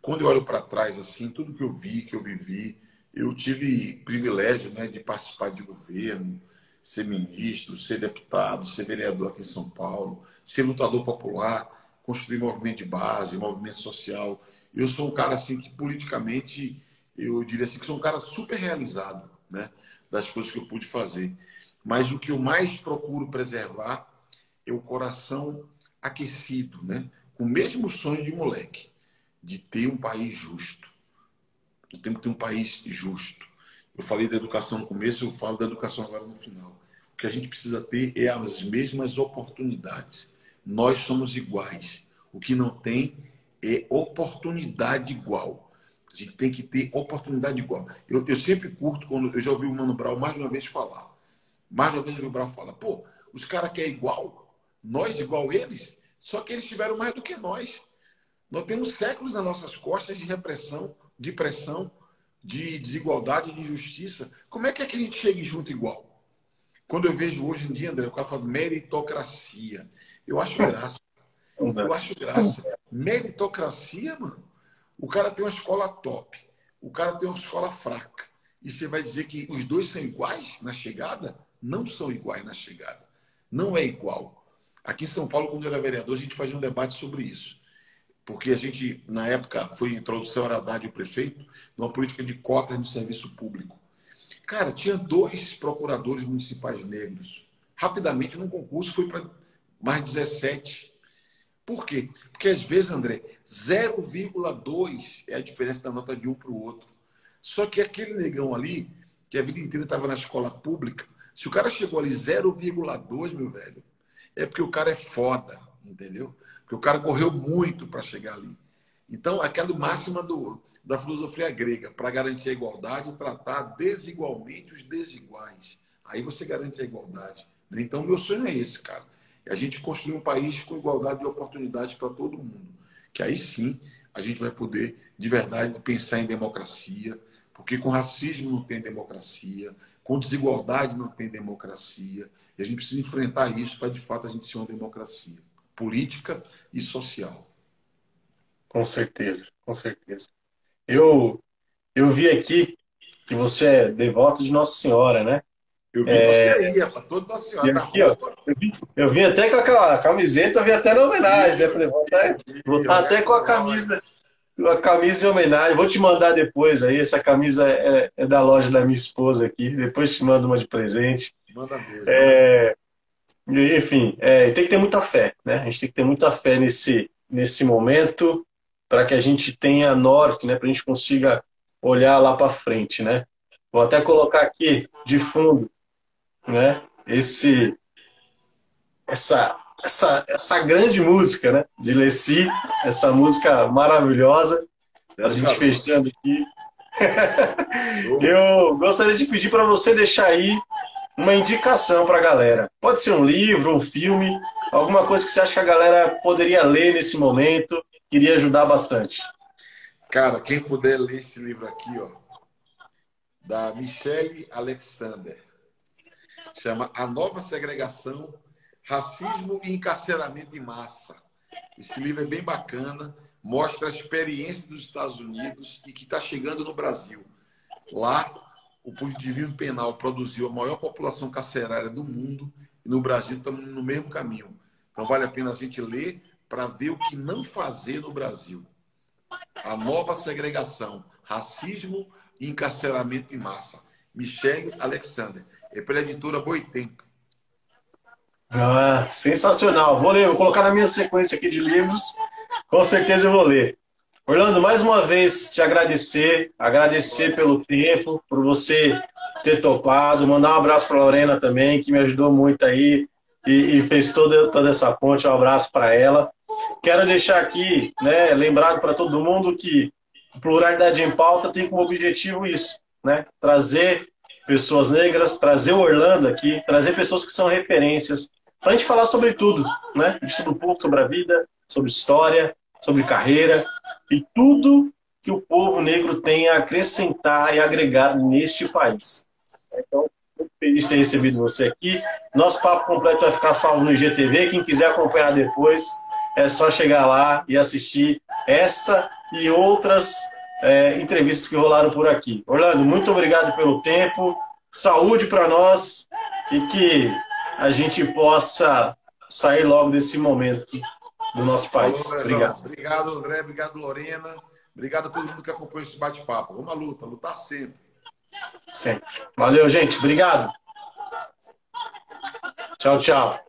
Quando eu olho para trás, assim, tudo que eu vi, que eu vivi, eu tive privilégio né, de participar de governo, ser ministro, ser deputado, ser vereador aqui em São Paulo, ser lutador popular, construir movimento de base, movimento social eu sou um cara assim que politicamente eu diria assim que sou um cara super realizado, né, das coisas que eu pude fazer. Mas o que eu mais procuro preservar é o coração aquecido, né, com o mesmo sonho de moleque, de ter um país justo. Eu tenho que ter um país justo. Eu falei da educação no começo, eu falo da educação agora no final. O que a gente precisa ter é as mesmas oportunidades. Nós somos iguais. O que não tem é oportunidade igual. A gente tem que ter oportunidade igual. Eu, eu sempre curto quando eu já ouvi o Mano Brown mais de uma vez falar. Mais de uma vez o Brown falar, pô, os caras querem igual, nós igual eles, só que eles tiveram mais do que nós. Nós temos séculos nas nossas costas de repressão, de pressão, de desigualdade, de injustiça. Como é que, é que a gente chega junto igual? Quando eu vejo hoje em dia, André, o cara fala meritocracia. Eu acho graça. Eu acho graça. Meritocracia, mano. O cara tem uma escola top. O cara tem uma escola fraca. E você vai dizer que os dois são iguais na chegada? Não são iguais na chegada. Não é igual. Aqui em São Paulo, quando eu era vereador, a gente fazia um debate sobre isso porque a gente, na época, foi introdução era Haddad o prefeito, numa política de cotas no serviço público. Cara, tinha dois procuradores municipais negros. Rapidamente, num concurso, foi para mais 17. Por quê? Porque às vezes, André, 0,2 é a diferença da nota de um para o outro. Só que aquele negão ali, que a vida inteira estava na escola pública, se o cara chegou ali 0,2, meu velho, é porque o cara é foda, entendeu? Porque o cara correu muito para chegar ali. Então, aquela máxima do, da filosofia grega, para garantir a igualdade, tratar desigualmente os desiguais. Aí você garante a igualdade. Então, meu sonho é esse, cara. É a gente construir um país com igualdade de oportunidades para todo mundo. Que aí sim a gente vai poder, de verdade, pensar em democracia, porque com racismo não tem democracia, com desigualdade não tem democracia. E a gente precisa enfrentar isso para, de fato, a gente ser uma democracia política e social. Com certeza, com certeza. Eu, eu vi aqui que você é devoto de Nossa Senhora, né? Eu vi é... você aí, para toda Nossa Senhora. Tá aqui, ó, eu, vi, eu vim até com aquela camiseta, eu vim até na homenagem, né? Falei, vou estar, vou estar até com a camisa, a camisa em homenagem. Vou te mandar depois aí. Essa camisa é, é da loja da minha esposa aqui. Depois te mando uma de presente. Manda mesmo. É, enfim, é, tem que ter muita fé, né? A gente tem que ter muita fé nesse, nesse momento para que a gente tenha norte, né? Para a gente consiga olhar lá para frente, né? Vou até colocar aqui de fundo, né? Esse, essa, essa, essa grande música, né? De Leci, essa música maravilhosa. A gente fechando aqui. Eu gostaria de pedir para você deixar aí uma indicação para a galera. Pode ser um livro, um filme, alguma coisa que você acha que a galera poderia ler nesse momento, queria ajudar bastante. Cara, quem puder ler esse livro aqui, ó, da Michelle Alexander, chama A Nova Segregação, Racismo e Encarceramento em Massa. Esse livro é bem bacana, mostra a experiência dos Estados Unidos e que está chegando no Brasil. Lá, o Divino Penal produziu a maior população carcerária do mundo e no Brasil estamos no mesmo caminho. Então vale a pena a gente ler para ver o que não fazer no Brasil. A nova segregação, racismo e encarceramento em massa. Michele Alexander. É pela editora Boitempo. Ah, sensacional. Vou ler, vou colocar na minha sequência aqui de livros. Com certeza eu vou ler. Orlando, mais uma vez te agradecer, agradecer pelo tempo, por você ter topado, mandar um abraço para Lorena também, que me ajudou muito aí e, e fez toda, toda essa ponte. Um abraço para ela. Quero deixar aqui, né, lembrado para todo mundo que Pluralidade em Pauta tem como objetivo isso, né, trazer pessoas negras, trazer o Orlando aqui, trazer pessoas que são referências, para a gente falar sobre tudo, né, de tudo um pouco sobre a vida, sobre história, sobre carreira e tudo que o povo negro tem a acrescentar e agregar neste país. Então, muito feliz de ter recebido você aqui. Nosso papo completo vai ficar salvo no IGTV. Quem quiser acompanhar depois, é só chegar lá e assistir esta e outras é, entrevistas que rolaram por aqui. Orlando, muito obrigado pelo tempo. Saúde para nós e que a gente possa sair logo desse momento do nosso país. Falou, obrigado. Obrigado, André. Obrigado, Lorena. Obrigado a todo mundo que acompanhou esse bate-papo. Vamos à luta, lutar sempre. Sempre. Valeu, gente. Obrigado. Tchau, tchau.